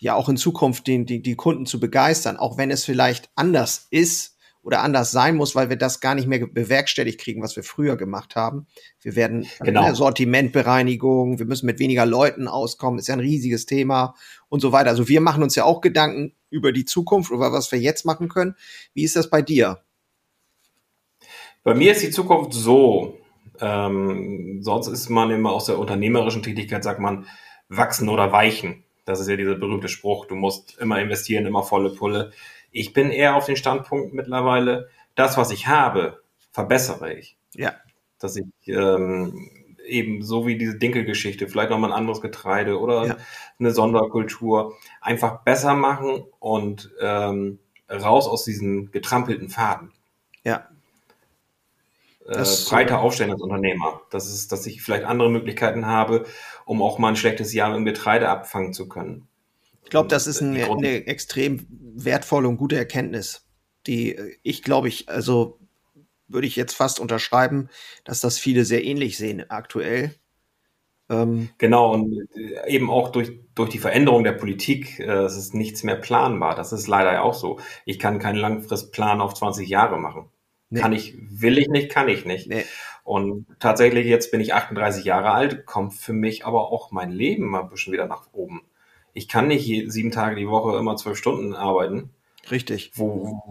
ja auch in Zukunft den, die, die Kunden zu begeistern, auch wenn es vielleicht anders ist oder anders sein muss, weil wir das gar nicht mehr bewerkstelligt kriegen, was wir früher gemacht haben. Wir werden genau. Sortimentbereinigung, wir müssen mit weniger Leuten auskommen, ist ja ein riesiges Thema und so weiter. Also wir machen uns ja auch Gedanken über die Zukunft, über was wir jetzt machen können. Wie ist das bei dir? Bei mir ist die Zukunft so, ähm, sonst ist man immer aus der unternehmerischen Tätigkeit, sagt man, wachsen oder weichen. Das ist ja dieser berühmte Spruch, du musst immer investieren, immer volle Pulle. Ich bin eher auf den Standpunkt mittlerweile, das, was ich habe, verbessere ich. Ja. Dass ich ähm, eben so wie diese Dinkelgeschichte, vielleicht nochmal ein anderes Getreide oder ja. eine Sonderkultur, einfach besser machen und ähm, raus aus diesen getrampelten Faden. Ja äh, breiter aufstellen als Unternehmer. Das ist, dass ich vielleicht andere Möglichkeiten habe, um auch mal ein schlechtes Jahr im Getreide abfangen zu können. Ich glaube, das ist ein, eine extrem wertvolle und gute Erkenntnis, die äh, ich glaube ich, also würde ich jetzt fast unterschreiben, dass das viele sehr ähnlich sehen aktuell. Ähm genau, und äh, eben auch durch, durch die Veränderung der Politik, äh, es ist nichts mehr planbar. Das ist leider auch so. Ich kann keinen Langfristplan auf 20 Jahre machen. Nee. Kann ich, will ich nicht, kann ich nicht. Nee. Und tatsächlich, jetzt bin ich 38 Jahre alt, kommt für mich aber auch mein Leben mal ein bisschen wieder nach oben. Ich kann nicht sieben Tage die Woche immer zwölf Stunden arbeiten. Richtig. Wo,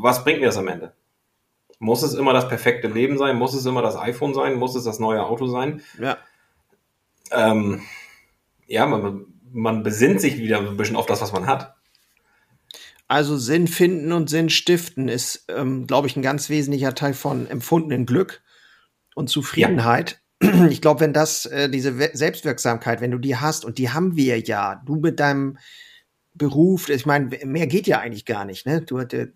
was bringt mir das am Ende? Muss es immer das perfekte Leben sein? Muss es immer das iPhone sein? Muss es das neue Auto sein? Ja. Ähm, ja, man, man besinnt sich wieder ein bisschen auf das, was man hat. Also Sinn finden und Sinn stiften ist, ähm, glaube ich, ein ganz wesentlicher Teil von empfundenen Glück und Zufriedenheit. Ja. Ich glaube, wenn das, äh, diese We Selbstwirksamkeit, wenn du die hast, und die haben wir ja, du mit deinem Beruf, ich meine, mehr geht ja eigentlich gar nicht, ne? Du, du,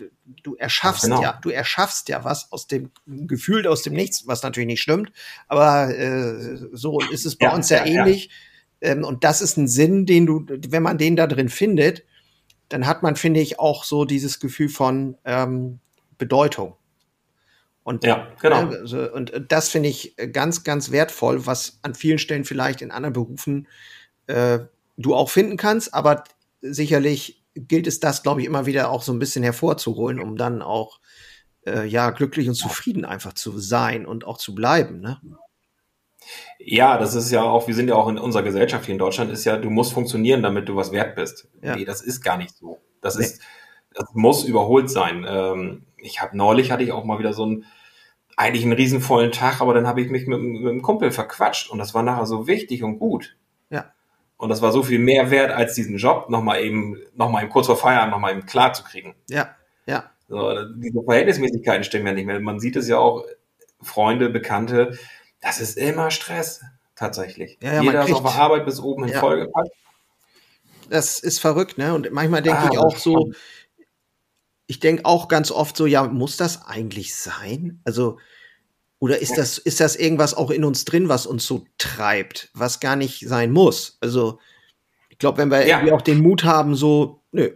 du erschaffst genau. ja, du erschaffst ja was aus dem Gefühl aus dem Nichts, was natürlich nicht stimmt, aber äh, so ist es bei ja, uns ja, ja ähnlich. Ja. Ähm, und das ist ein Sinn, den du, wenn man den da drin findet, dann hat man, finde ich, auch so dieses Gefühl von ähm, Bedeutung. Und, ja, genau. Äh, und das finde ich ganz, ganz wertvoll, was an vielen Stellen vielleicht in anderen Berufen äh, du auch finden kannst, aber sicherlich gilt es das, glaube ich, immer wieder auch so ein bisschen hervorzuholen, um dann auch äh, ja glücklich und zufrieden einfach zu sein und auch zu bleiben. Ne? Ja, das ist ja auch, wir sind ja auch in unserer Gesellschaft hier in Deutschland, ist ja, du musst funktionieren, damit du was wert bist. Ja. Nee, das ist gar nicht so. Das nee. ist, das muss überholt sein. Ähm, ich habe neulich hatte ich auch mal wieder so einen, eigentlich einen riesenvollen Tag, aber dann habe ich mich mit, mit einem Kumpel verquatscht und das war nachher so wichtig und gut. Ja. Und das war so viel mehr wert, als diesen Job nochmal eben, nochmal eben kurz vor Feierabend nochmal eben klar zu kriegen. Ja, ja. So, diese Verhältnismäßigkeiten stimmen ja nicht mehr. Man sieht es ja auch, Freunde, Bekannte, das ist immer Stress, tatsächlich. Ja, ja, Jeder kriegt, ist auf der Arbeit bis oben hin ja. vollgepackt. Das ist verrückt, ne? Und manchmal denke ah, ich auch so, ich denke auch ganz oft so, ja, muss das eigentlich sein? Also, oder ist das, ist das irgendwas auch in uns drin, was uns so treibt, was gar nicht sein muss? Also, ich glaube, wenn wir ja. irgendwie auch den Mut haben, so, nö,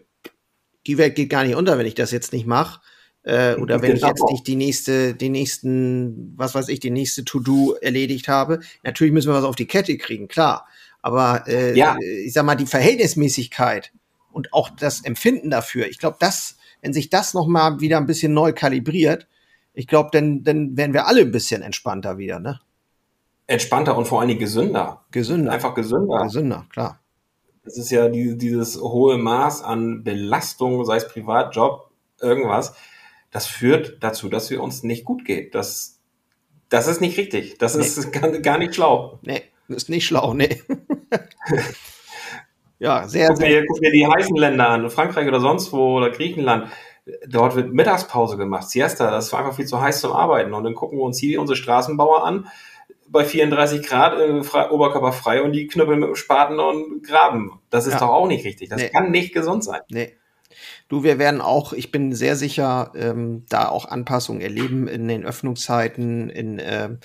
die Welt geht gar nicht unter, wenn ich das jetzt nicht mache, äh, oder wenn ich jetzt nicht die nächste, den nächsten, was weiß ich, die nächste To-Do erledigt habe. Natürlich müssen wir was auf die Kette kriegen, klar. Aber äh, ja. ich sag mal, die Verhältnismäßigkeit und auch das Empfinden dafür, ich glaube, das, wenn sich das noch mal wieder ein bisschen neu kalibriert, ich glaube, dann, dann werden wir alle ein bisschen entspannter wieder, ne? Entspannter und vor allen Dingen gesünder. Gesünder. Einfach gesünder. Gesünder, klar. Es ist ja die, dieses hohe Maß an Belastung, sei es Privat, Job, irgendwas das führt dazu, dass wir uns nicht gut geht. Das, das ist nicht richtig. Das nee. ist gar, gar nicht schlau. Nee, das ist nicht schlau, nee. Ja, sehr, guck sehr. Mir, guck mir die heißen Länder an, Frankreich oder sonst wo oder Griechenland. Dort wird Mittagspause gemacht, Siesta, das war einfach viel zu heiß zum Arbeiten. Und dann gucken wir uns hier unsere Straßenbauer an, bei 34 Grad, äh, frei und die knüppeln mit dem Spaten und graben. Das ist Ja. doch auch nicht richtig. Das Nee. kann nicht gesund sein. Nee. Du, wir werden auch, ich bin sehr sicher, ähm, da auch Anpassungen erleben in den Öffnungszeiten, in ähm,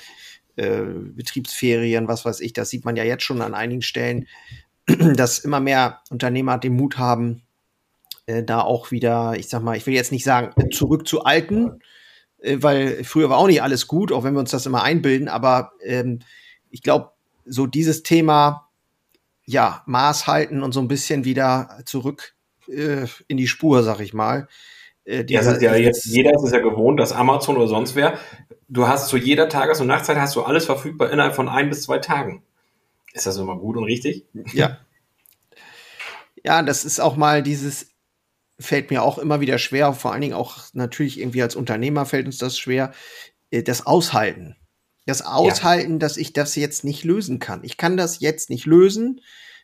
äh, Betriebsferien, was weiß ich. Das sieht man ja jetzt schon an einigen Stellen, dass immer mehr Unternehmer den Mut haben, äh, da auch wieder, ich sag mal, ich will jetzt nicht sagen, zurück zu alten, äh, weil früher war auch nicht alles gut, auch wenn wir uns das immer einbilden, aber ähm, ich glaube, so dieses Thema, ja, Maß halten und so ein bisschen wieder zurück äh, in die Spur, sag ich mal. Äh, Ja, das ist ja jetzt, jeder ist es ja gewohnt, dass Amazon oder sonst wer, du hast zu jeder Tages- und Nachtzeit hast du alles verfügbar innerhalb von ein bis zwei Tagen. Ist das immer gut und richtig? Ja. Ja, das ist auch mal dieses, fällt mir auch immer wieder schwer, vor allen Dingen auch natürlich irgendwie als Unternehmer fällt uns das schwer, äh, das Aushalten. Das Aushalten, dass ich das jetzt nicht lösen kann. Ich kann das jetzt nicht lösen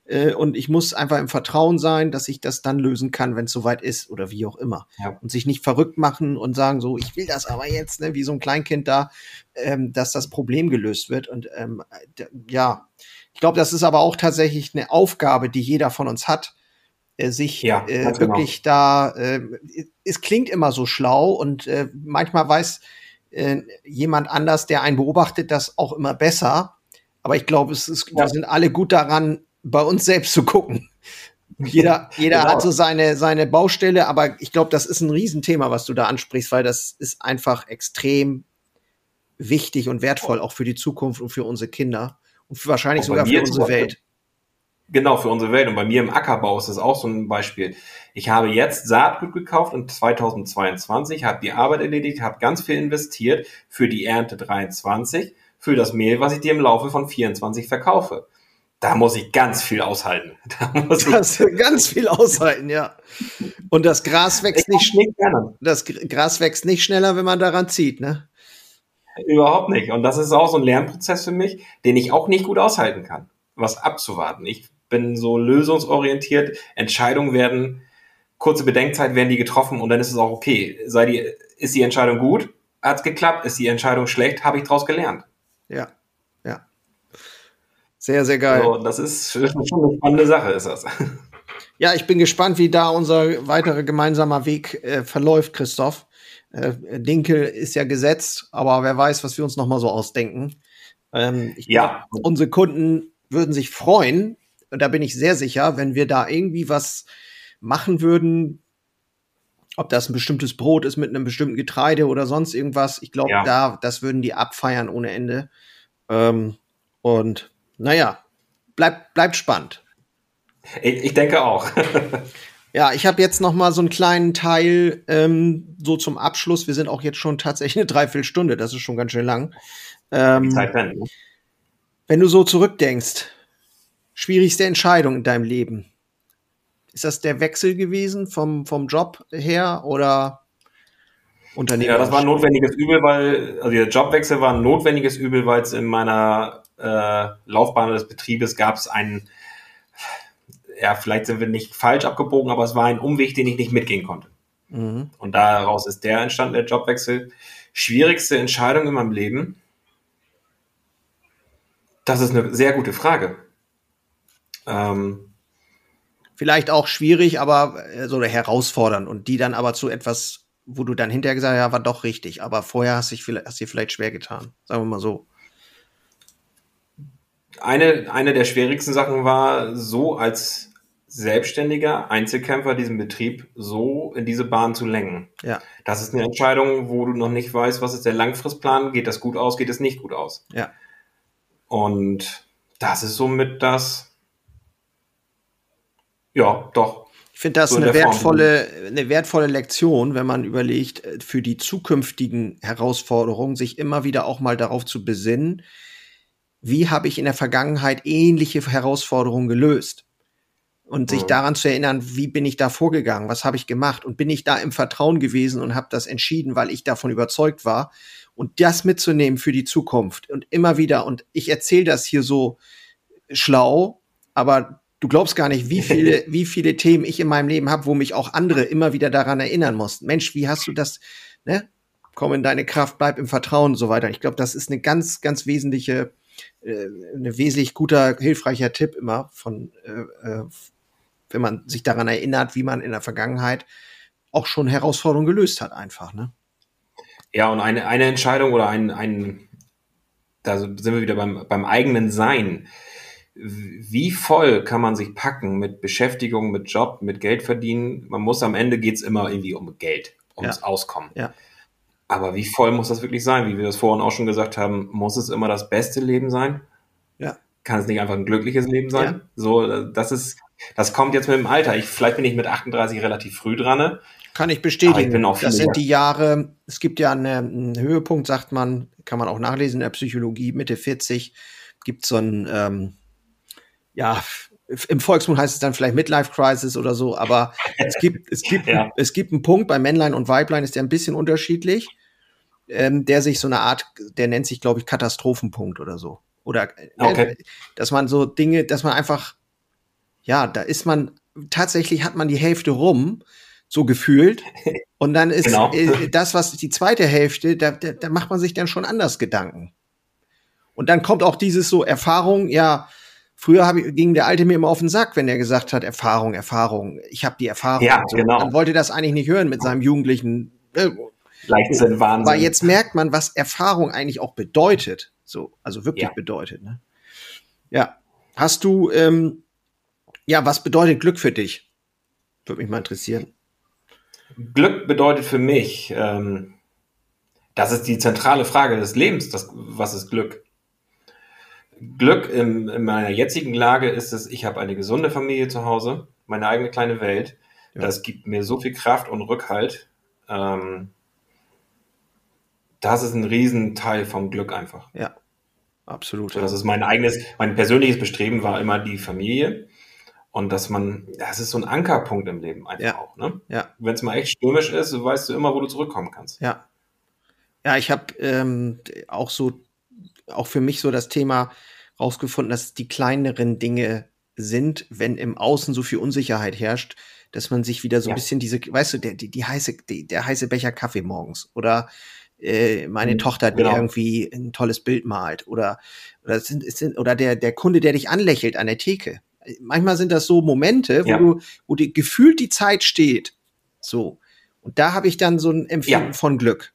äh, und ich muss einfach im Vertrauen sein, dass ich das dann lösen kann, wenn es soweit ist oder wie auch immer. Ja. Und sich nicht verrückt machen und sagen so, ich will das aber jetzt, ne, wie so ein Kleinkind da, ähm, dass das Problem gelöst wird. Und ähm, ja, ich glaube, das ist aber auch tatsächlich eine Aufgabe, die jeder von uns hat, äh, sich Ja, äh, genau. wirklich da, äh, es klingt immer so schlau und äh, manchmal weiß äh, jemand anders, der einen beobachtet, das auch immer besser. Aber ich glaube, es ist, Ja. wir sind alle gut daran, bei uns selbst zu gucken. Jeder, jeder Genau. hat so seine, seine Baustelle, aber ich glaube, das ist ein Riesenthema, was du da ansprichst, weil das ist einfach extrem wichtig und wertvoll, auch für die Zukunft und für unsere Kinder und wahrscheinlich sogar für unsere. Welt. Genau, für unsere Welt. Und bei mir im Ackerbau ist das auch so ein Beispiel. Ich habe jetzt Saatgut gekauft in 2022, habe die Arbeit erledigt, habe ganz viel investiert für die Ernte 23, für das Mehl, was ich dir im Laufe von 24 verkaufe. Da muss ich ganz viel aushalten. Da muss ich Das ganz viel aushalten, ja. Und das Gras wächst nicht, ich nicht gerne. das Gr- Gras wächst nicht schneller, wenn man daran zieht, ne? Überhaupt nicht. Und das ist auch so ein Lernprozess für mich, den ich auch nicht gut aushalten kann, was abzuwarten. Ich bin so lösungsorientiert. Entscheidungen werden, kurze Bedenkzeit werden die getroffen und dann ist es auch okay. Sei die, ist die Entscheidung gut? Hat's geklappt? Ist die Entscheidung schlecht? Habe ich daraus gelernt? Ja. Sehr, sehr geil. So, das ist schon eine spannende Sache, ist das. Ja, ich bin gespannt, wie da unser weiterer gemeinsamer Weg äh, verläuft, Christoph. Äh, Dinkel ist ja gesetzt, aber wer weiß, was wir uns noch mal so ausdenken. Ähm, Ja. glaub, unsere Kunden würden sich freuen, und da bin ich sehr sicher, wenn wir da irgendwie was machen würden, ob das ein bestimmtes Brot ist mit einem bestimmten Getreide oder sonst irgendwas. Ich glaube, Ja. da, das würden die abfeiern ohne Ende. Ähm, und naja, bleibt, bleibt spannend. Ich, ich denke auch. Ja, ich habe jetzt noch mal so einen kleinen Teil ähm, so zum Abschluss. Wir sind auch jetzt schon tatsächlich eine Dreiviertelstunde. Das ist schon ganz schön lang. Ähm, ne? wenn du so zurückdenkst, schwierigste Entscheidung in deinem Leben. Ist das der Wechsel gewesen vom, vom Job her oder Unternehmen? Ja, das war ein notwendiges Übel, weil, also der Jobwechsel war ein notwendiges Übel, weil es in meiner äh, Laufbahn des Betriebes gab es einen, ja, vielleicht sind wir nicht falsch abgebogen, aber es war ein Umweg, den ich nicht mitgehen konnte. Mhm. Und daraus ist der entstanden, der Jobwechsel. Schwierigste Entscheidung in meinem Leben? Das ist eine sehr gute Frage. Ähm, Vielleicht auch schwierig, aber äh, so herausfordernd und die dann aber zu etwas, wo du dann hinterher gesagt hast, ja, war doch richtig, aber vorher hast du dich vielleicht, hast dir vielleicht schwer getan. Sagen wir mal so. Eine, eine der schwierigsten Sachen war, so als selbstständiger Einzelkämpfer diesen Betrieb so in diese Bahn zu lenken. Ja, Das ist eine Entscheidung, wo du noch nicht weißt, was ist der Langfristplan, geht das gut aus, geht es nicht gut aus. ja. Und das ist somit das, ja, doch. Ich finde das So in eine Form. wertvolle, eine wertvolle Lektion, wenn man überlegt, für die zukünftigen Herausforderungen sich immer wieder auch mal darauf zu besinnen, wie habe ich in der Vergangenheit ähnliche Herausforderungen gelöst? Und sich Mhm. daran zu erinnern, wie bin ich da vorgegangen, was habe ich gemacht und bin ich da im Vertrauen gewesen und habe das entschieden, weil ich davon überzeugt war und das mitzunehmen für die Zukunft und immer wieder und ich erzähle das hier so schlau, aber Du glaubst gar nicht, wie viele, wie viele Themen ich in meinem Leben habe, wo mich auch andere immer wieder daran erinnern mussten. Mensch, wie hast du das, ne? Komm in deine Kraft, bleib im Vertrauen und so weiter. Ich glaube, das ist eine ganz, ganz wesentliche, äh, eine wesentlich guter, hilfreicher Tipp immer von, äh, äh, wenn man sich daran erinnert, wie man in der Vergangenheit auch schon Herausforderungen gelöst hat, einfach, ne? Ja, und eine, eine Entscheidung oder ein, ein, da sind wir wieder beim, beim eigenen Sein wie voll kann man sich packen mit Beschäftigung, mit Job, mit Geld verdienen? Man muss am Ende geht's immer irgendwie um Geld, ums ja. Auskommen. Ja. Aber wie voll muss das wirklich sein? Wie wir das vorhin auch schon gesagt haben, muss es immer das beste Leben sein? Ja. Kann es nicht einfach ein glückliches Leben sein? Ja. So, das ist, das kommt jetzt mit dem Alter. Ich, vielleicht bin ich mit 38 relativ früh dran. Ne? Kann ich bestätigen. Ich das sind die Jahre, es gibt ja eine, einen Höhepunkt, sagt man, kann man auch nachlesen in der Psychologie, Mitte 40 gibt so ein, ähm, ja, im Volksmund heißt es dann vielleicht Midlife Crisis oder so, aber es gibt, es gibt, ja. es gibt einen Punkt bei Männlein und Weiblein ist der ein bisschen unterschiedlich, ähm, der sich so eine Art, der nennt sich, glaube ich, Katastrophenpunkt oder so. Oder, äh, okay. dass man so Dinge, dass man einfach, ja, da ist man, tatsächlich hat man die Hälfte rum, so gefühlt. Und dann ist genau. äh, das, was die zweite Hälfte, da, da, da macht man sich dann schon anders Gedanken. Und dann kommt auch dieses so Erfahrung, ja, Früher hab ich, ging der Alte mir immer auf den Sack, wenn er gesagt hat, Erfahrung, Erfahrung, ich habe die Erfahrung. Ja, so. genau. Dann wollte das eigentlich nicht hören mit seinem jugendlichen äh, Leichtsinn, Wahnsinn. Weil jetzt merkt man, was Erfahrung eigentlich auch bedeutet. So, also wirklich ja. bedeutet. Ne? Ja. Hast du, ähm, ja, was bedeutet Glück für dich? Würde mich mal interessieren. Glück bedeutet für mich, ähm, das ist die zentrale Frage des Lebens. Das, was ist Glück? Glück in, in, meiner jetzigen Lage ist es, ich habe eine gesunde Familie zu Hause, meine eigene kleine Welt. Ja. Das gibt mir so viel Kraft und Rückhalt. Ähm, das ist ein Riesenteil vom Glück einfach. Ja, absolut. So, das ist mein eigenes, mein persönliches Bestreben war immer die Familie. Und dass man, das ist so ein Ankerpunkt im Leben einfach ja. auch. Ne? Ja. Wenn es mal echt stürmisch ist, weißt du immer, wo du zurückkommen kannst. Ja. Ja, ich habe ähm, auch so auch für mich so das Thema rausgefunden, dass die kleineren Dinge sind, wenn im Außen so viel Unsicherheit herrscht, dass man sich wieder so ein bisschen diese, weißt du, der, die, die heiße, die, der heiße Becher Kaffee morgens oder äh, meine mhm, Tochter, die genau. irgendwie ein tolles Bild malt oder oder sind, sind oder der der Kunde, der dich anlächelt an der Theke. Manchmal sind das so Momente, wo ja. du wo dir gefühlt die Zeit steht. So und da habe ich dann so ein Empfinden ja. von Glück.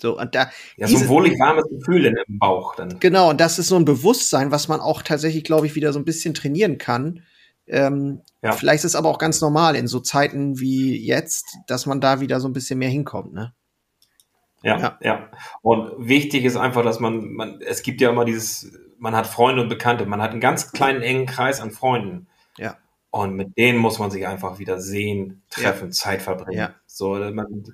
So, und da, ja, so ein wohlig warmes Gefühl in, im Bauch dann. Genau, und das ist so ein Bewusstsein, was man auch tatsächlich, glaube ich, wieder so ein bisschen trainieren kann. Ähm, ja. Vielleicht ist es aber auch ganz normal in so Zeiten wie jetzt, dass man da wieder so ein bisschen mehr hinkommt, ne? Ja, ja, ja. Und wichtig ist einfach, dass man, man, es gibt ja immer dieses, man hat Freunde und Bekannte, man hat einen ganz kleinen, engen Kreis an Freunden. Ja. Und mit denen muss man sich einfach wieder sehen, treffen, ja. Zeit verbringen. Ja. So, man,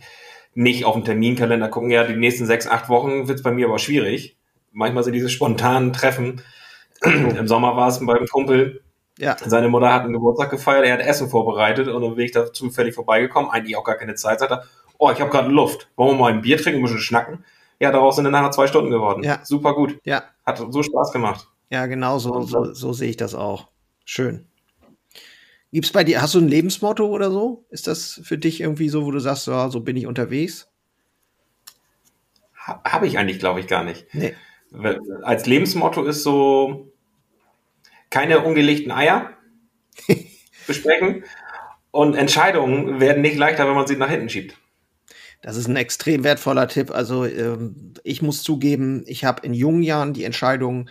nicht auf den Terminkalender gucken, ja, die nächsten sechs, acht Wochen wird es bei mir aber schwierig. Manchmal sind diese spontanen Treffen. Im Sommer war es beim Kumpel. Ja. Seine Mutter hat einen Geburtstag gefeiert, er hat Essen vorbereitet und dann bin ich da zufällig vorbeigekommen, eigentlich auch gar keine Zeit, sagt er, oh, ich habe gerade Luft, wollen wir mal ein Bier trinken, ein bisschen schnacken? Ja, daraus sind dann nachher zwei Stunden geworden. Ja. Super gut. Ja. Hat so Spaß gemacht. Ja, genau so, so, so sehe ich das auch. Schön. Gibt's bei dir, hast du ein Lebensmotto oder so? Ist das für dich irgendwie so, wo du sagst, ja, so bin ich unterwegs? Habe ich eigentlich, glaube ich, gar nicht. Nee. Als Lebensmotto ist so keine ungelegten Eier besprechen und Entscheidungen werden nicht leichter, wenn man sie nach hinten schiebt. Das ist ein extrem wertvoller Tipp. Also ähm, ich muss zugeben, ich habe in jungen Jahren die Entscheidung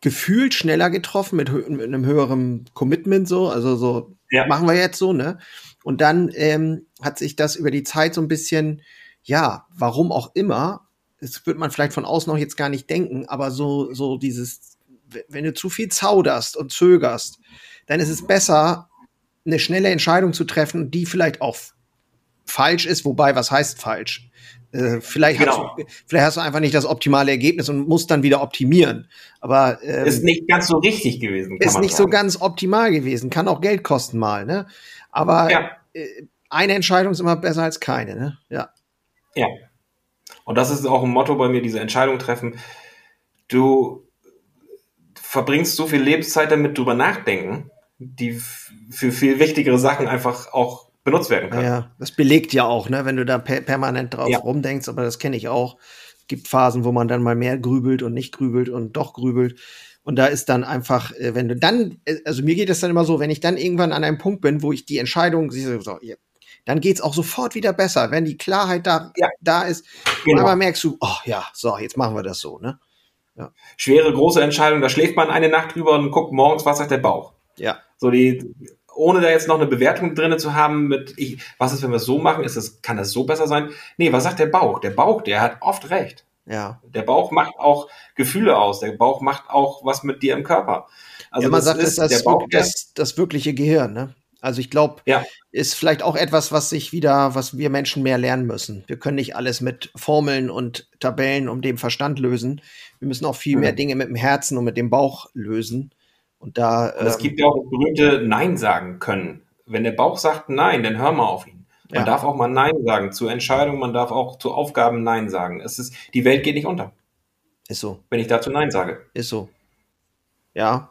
gefühlt schneller getroffen mit, mit einem höheren Commitment so, also so ja. machen wir jetzt so, ne? Und dann ähm, hat sich das über die Zeit so ein bisschen, ja, warum auch immer, das wird man vielleicht von außen auch jetzt gar nicht denken, aber so, so dieses, wenn du zu viel zauderst und zögerst, dann ist es besser, eine schnelle Entscheidung zu treffen, die vielleicht auch falsch ist, wobei, was heißt falsch? Äh, vielleicht, genau. hast du, vielleicht hast du einfach nicht das optimale Ergebnis und musst dann wieder optimieren. Aber ähm, ist nicht ganz so richtig gewesen. ist nicht sagen. so ganz optimal gewesen. Kann auch Geld kosten mal. Ne? Aber ja. äh, eine Entscheidung ist immer besser als keine. Ne? Ja. Ja. Und das ist auch ein Motto bei mir: diese Entscheidung treffen. Du verbringst so viel Lebenszeit damit drüber nachdenken, die für viel wichtigere Sachen einfach auch benutzt werden können. Ja, das belegt ja auch, ne, wenn du da per permanent drauf Ja. rumdenkst, aber das kenne ich auch. Gibt Phasen, wo man dann mal mehr grübelt und nicht grübelt und doch grübelt. Und da ist dann einfach, äh, wenn du dann, äh, also mir geht es dann immer so, wenn ich dann irgendwann an einem Punkt bin, wo ich die Entscheidung so, ja, dann geht's auch sofort wieder besser, wenn die Klarheit da, Ja. da ist. Genau. Aber merkst du, oh ja, so, jetzt machen wir das so, ne? Schwere, große Entscheidung, da schläft man eine Nacht drüber und guckt morgens, was sagt der Bauch. Ja, So die, ohne da jetzt noch eine Bewertung drinne zu haben mit, ich, was ist, wenn wir es so machen, ist es, kann das so besser sein? Nee, was sagt der Bauch? Der Bauch, der hat oft recht. ja. Der Bauch macht auch Gefühle aus. Der Bauch macht auch was mit dir im Körper. Also ja, man das sagt, ist das, der das, Bauch, das, das wirkliche Gehirn, ne? Also ich glaube, Ja. ist vielleicht auch etwas, was sich wieder, was wir Menschen mehr lernen müssen. Wir können nicht alles mit Formeln und Tabellen um den Verstand lösen. Wir müssen auch viel Mhm. mehr Dinge mit dem Herzen und mit dem Bauch lösen. Und da, und es ähm, gibt ja auch das berühmte Nein sagen können. Wenn der Bauch sagt Nein, dann hör mal auf ihn. Man Ja. darf auch mal Nein sagen zu Entscheidungen, man darf auch zu Aufgaben Nein sagen. Es ist, die Welt geht nicht unter, ist so, wenn ich dazu Nein sage. ist so. Ja.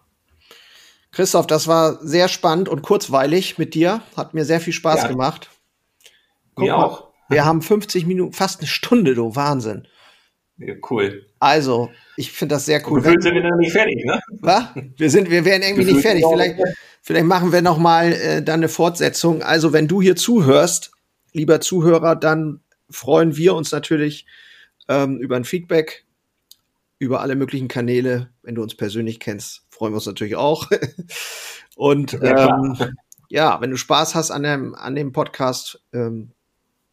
Christoph, das war sehr spannend und kurzweilig mit dir. Hat mir sehr viel Spaß Ja. gemacht. Guck Mir mal, auch. Wir haben 50 Minuten, fast eine Stunde, du Wahnsinn. Ja, Cool. Also, ich finde das sehr cool. Gefühlt sind wir noch nicht fertig, ne? Was? Wir sind, wir werden irgendwie nicht fertig. Vielleicht, vielleicht machen wir noch mal äh, dann eine Fortsetzung. Also, wenn du hier zuhörst, lieber Zuhörer, dann freuen wir uns natürlich ähm, über ein Feedback über alle möglichen Kanäle. Wenn du uns persönlich kennst, freuen wir uns natürlich auch. Und ähm, ja, wenn du Spaß hast an dem, an dem Podcast, ähm,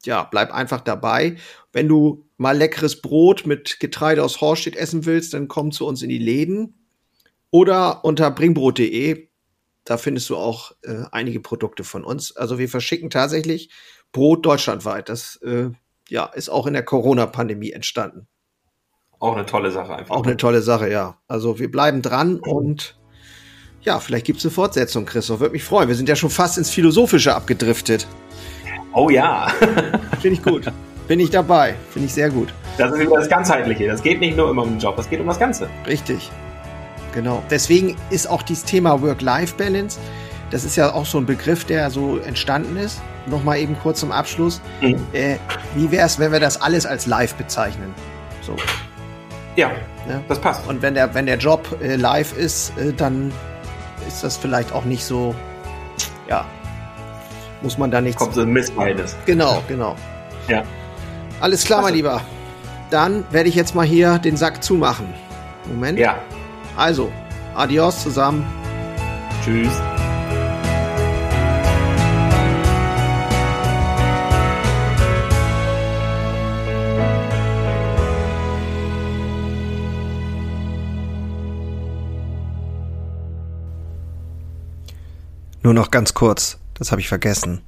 ja, bleib einfach dabei. Wenn du mal leckeres Brot mit Getreide aus Horstedt essen willst, dann komm zu uns in die Läden oder unter bringbrot.de. Da findest du auch äh, einige Produkte von uns. Also wir verschicken tatsächlich Brot deutschlandweit. Das äh, ja, ist auch in der Corona-Pandemie entstanden. Auch eine tolle Sache einfach. Auch eine tolle Sache, ja. Also wir bleiben dran und ja, vielleicht gibt es eine Fortsetzung, Christoph. Würde mich freuen. Wir sind ja schon fast ins Philosophische abgedriftet. Oh ja, Finde ich gut. Bin ich dabei. Finde ich sehr gut. das ist das Ganzheitliche. Das geht nicht nur immer um den Job, das geht um das Ganze. Richtig. Genau. Deswegen ist auch dieses Thema Work-Life-Balance, das ist ja auch so ein Begriff, der so entstanden ist. Nochmal eben kurz zum Abschluss. Mhm. Äh, wie wäre es, wenn wir das alles als live bezeichnen? So. Ja, Ja. das passt. Und wenn der, wenn der Job äh, live ist, äh, dann ist das vielleicht auch nicht so, ja, muss man da nichts. Kommt so ein Missverhältnis. Genau, genau. Ja. Alles klar, mein Klasse. Lieber. Dann werde ich jetzt mal hier den Sack zumachen. Moment. Ja. Also, adios zusammen. Tschüss. Nur noch ganz kurz, das habe ich vergessen.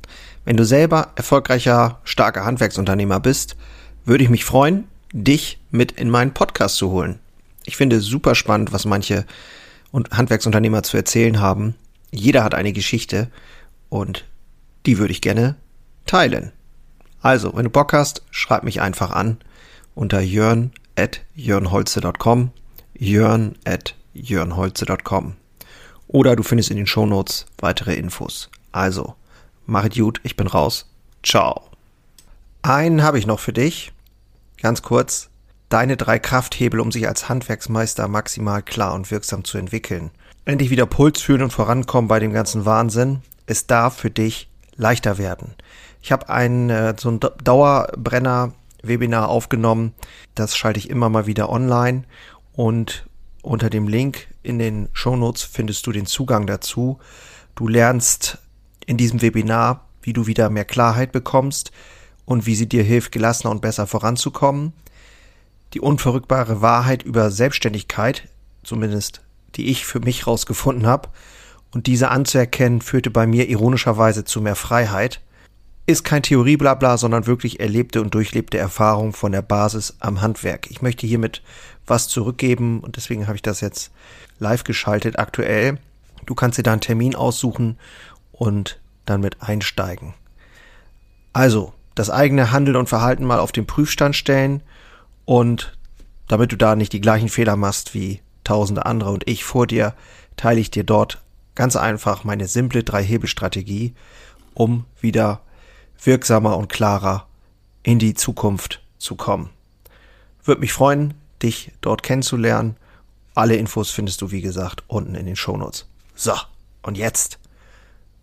Wenn du selber erfolgreicher, starker Handwerksunternehmer bist, würde ich mich freuen, dich mit in meinen Podcast zu holen. Ich finde super spannend, was manche Handwerksunternehmer zu erzählen haben. Jeder hat eine Geschichte und die würde ich gerne teilen. Also, wenn du Bock hast, schreib mich einfach an unter jörn at jörnholze.com jörn at jörnholze.com oder du findest in den Shownotes weitere Infos. Also, mach es gut, ich bin raus. Ciao. Einen habe ich noch für dich. Ganz kurz. Deine drei Krafthebel, um sich als Handwerksmeister maximal klar und wirksam zu entwickeln. Endlich wieder Puls fühlen und vorankommen bei dem ganzen Wahnsinn. Es darf für dich leichter werden. Ich habe ein äh, so ein Dauerbrenner-Webinar aufgenommen. Das schalte ich immer mal wieder online und unter dem Link in den Shownotes findest du den Zugang dazu. Du lernst in diesem Webinar, wie du wieder mehr Klarheit bekommst und wie sie dir hilft, gelassener und besser voranzukommen. Die unverrückbare Wahrheit über Selbstständigkeit, zumindest die ich für mich rausgefunden habe, und diese anzuerkennen, führte bei mir ironischerweise zu mehr Freiheit. Ist kein Theorieblabla, sondern wirklich erlebte und durchlebte Erfahrung von der Basis am Handwerk. Ich möchte hiermit was zurückgeben und deswegen habe ich das jetzt live geschaltet aktuell. Du kannst dir da einen Termin aussuchen und dann mit einsteigen. Also, das eigene Handeln und Verhalten mal auf den Prüfstand stellen und damit du da nicht die gleichen Fehler machst wie tausende andere und ich vor dir teile ich dir dort ganz einfach meine simple Drei-Hebel-Strategie, um wieder wirksamer und klarer in die Zukunft zu kommen. Würde mich freuen, dich dort kennenzulernen. Alle Infos findest du, wie gesagt, unten in den Shownotes. So, und jetzt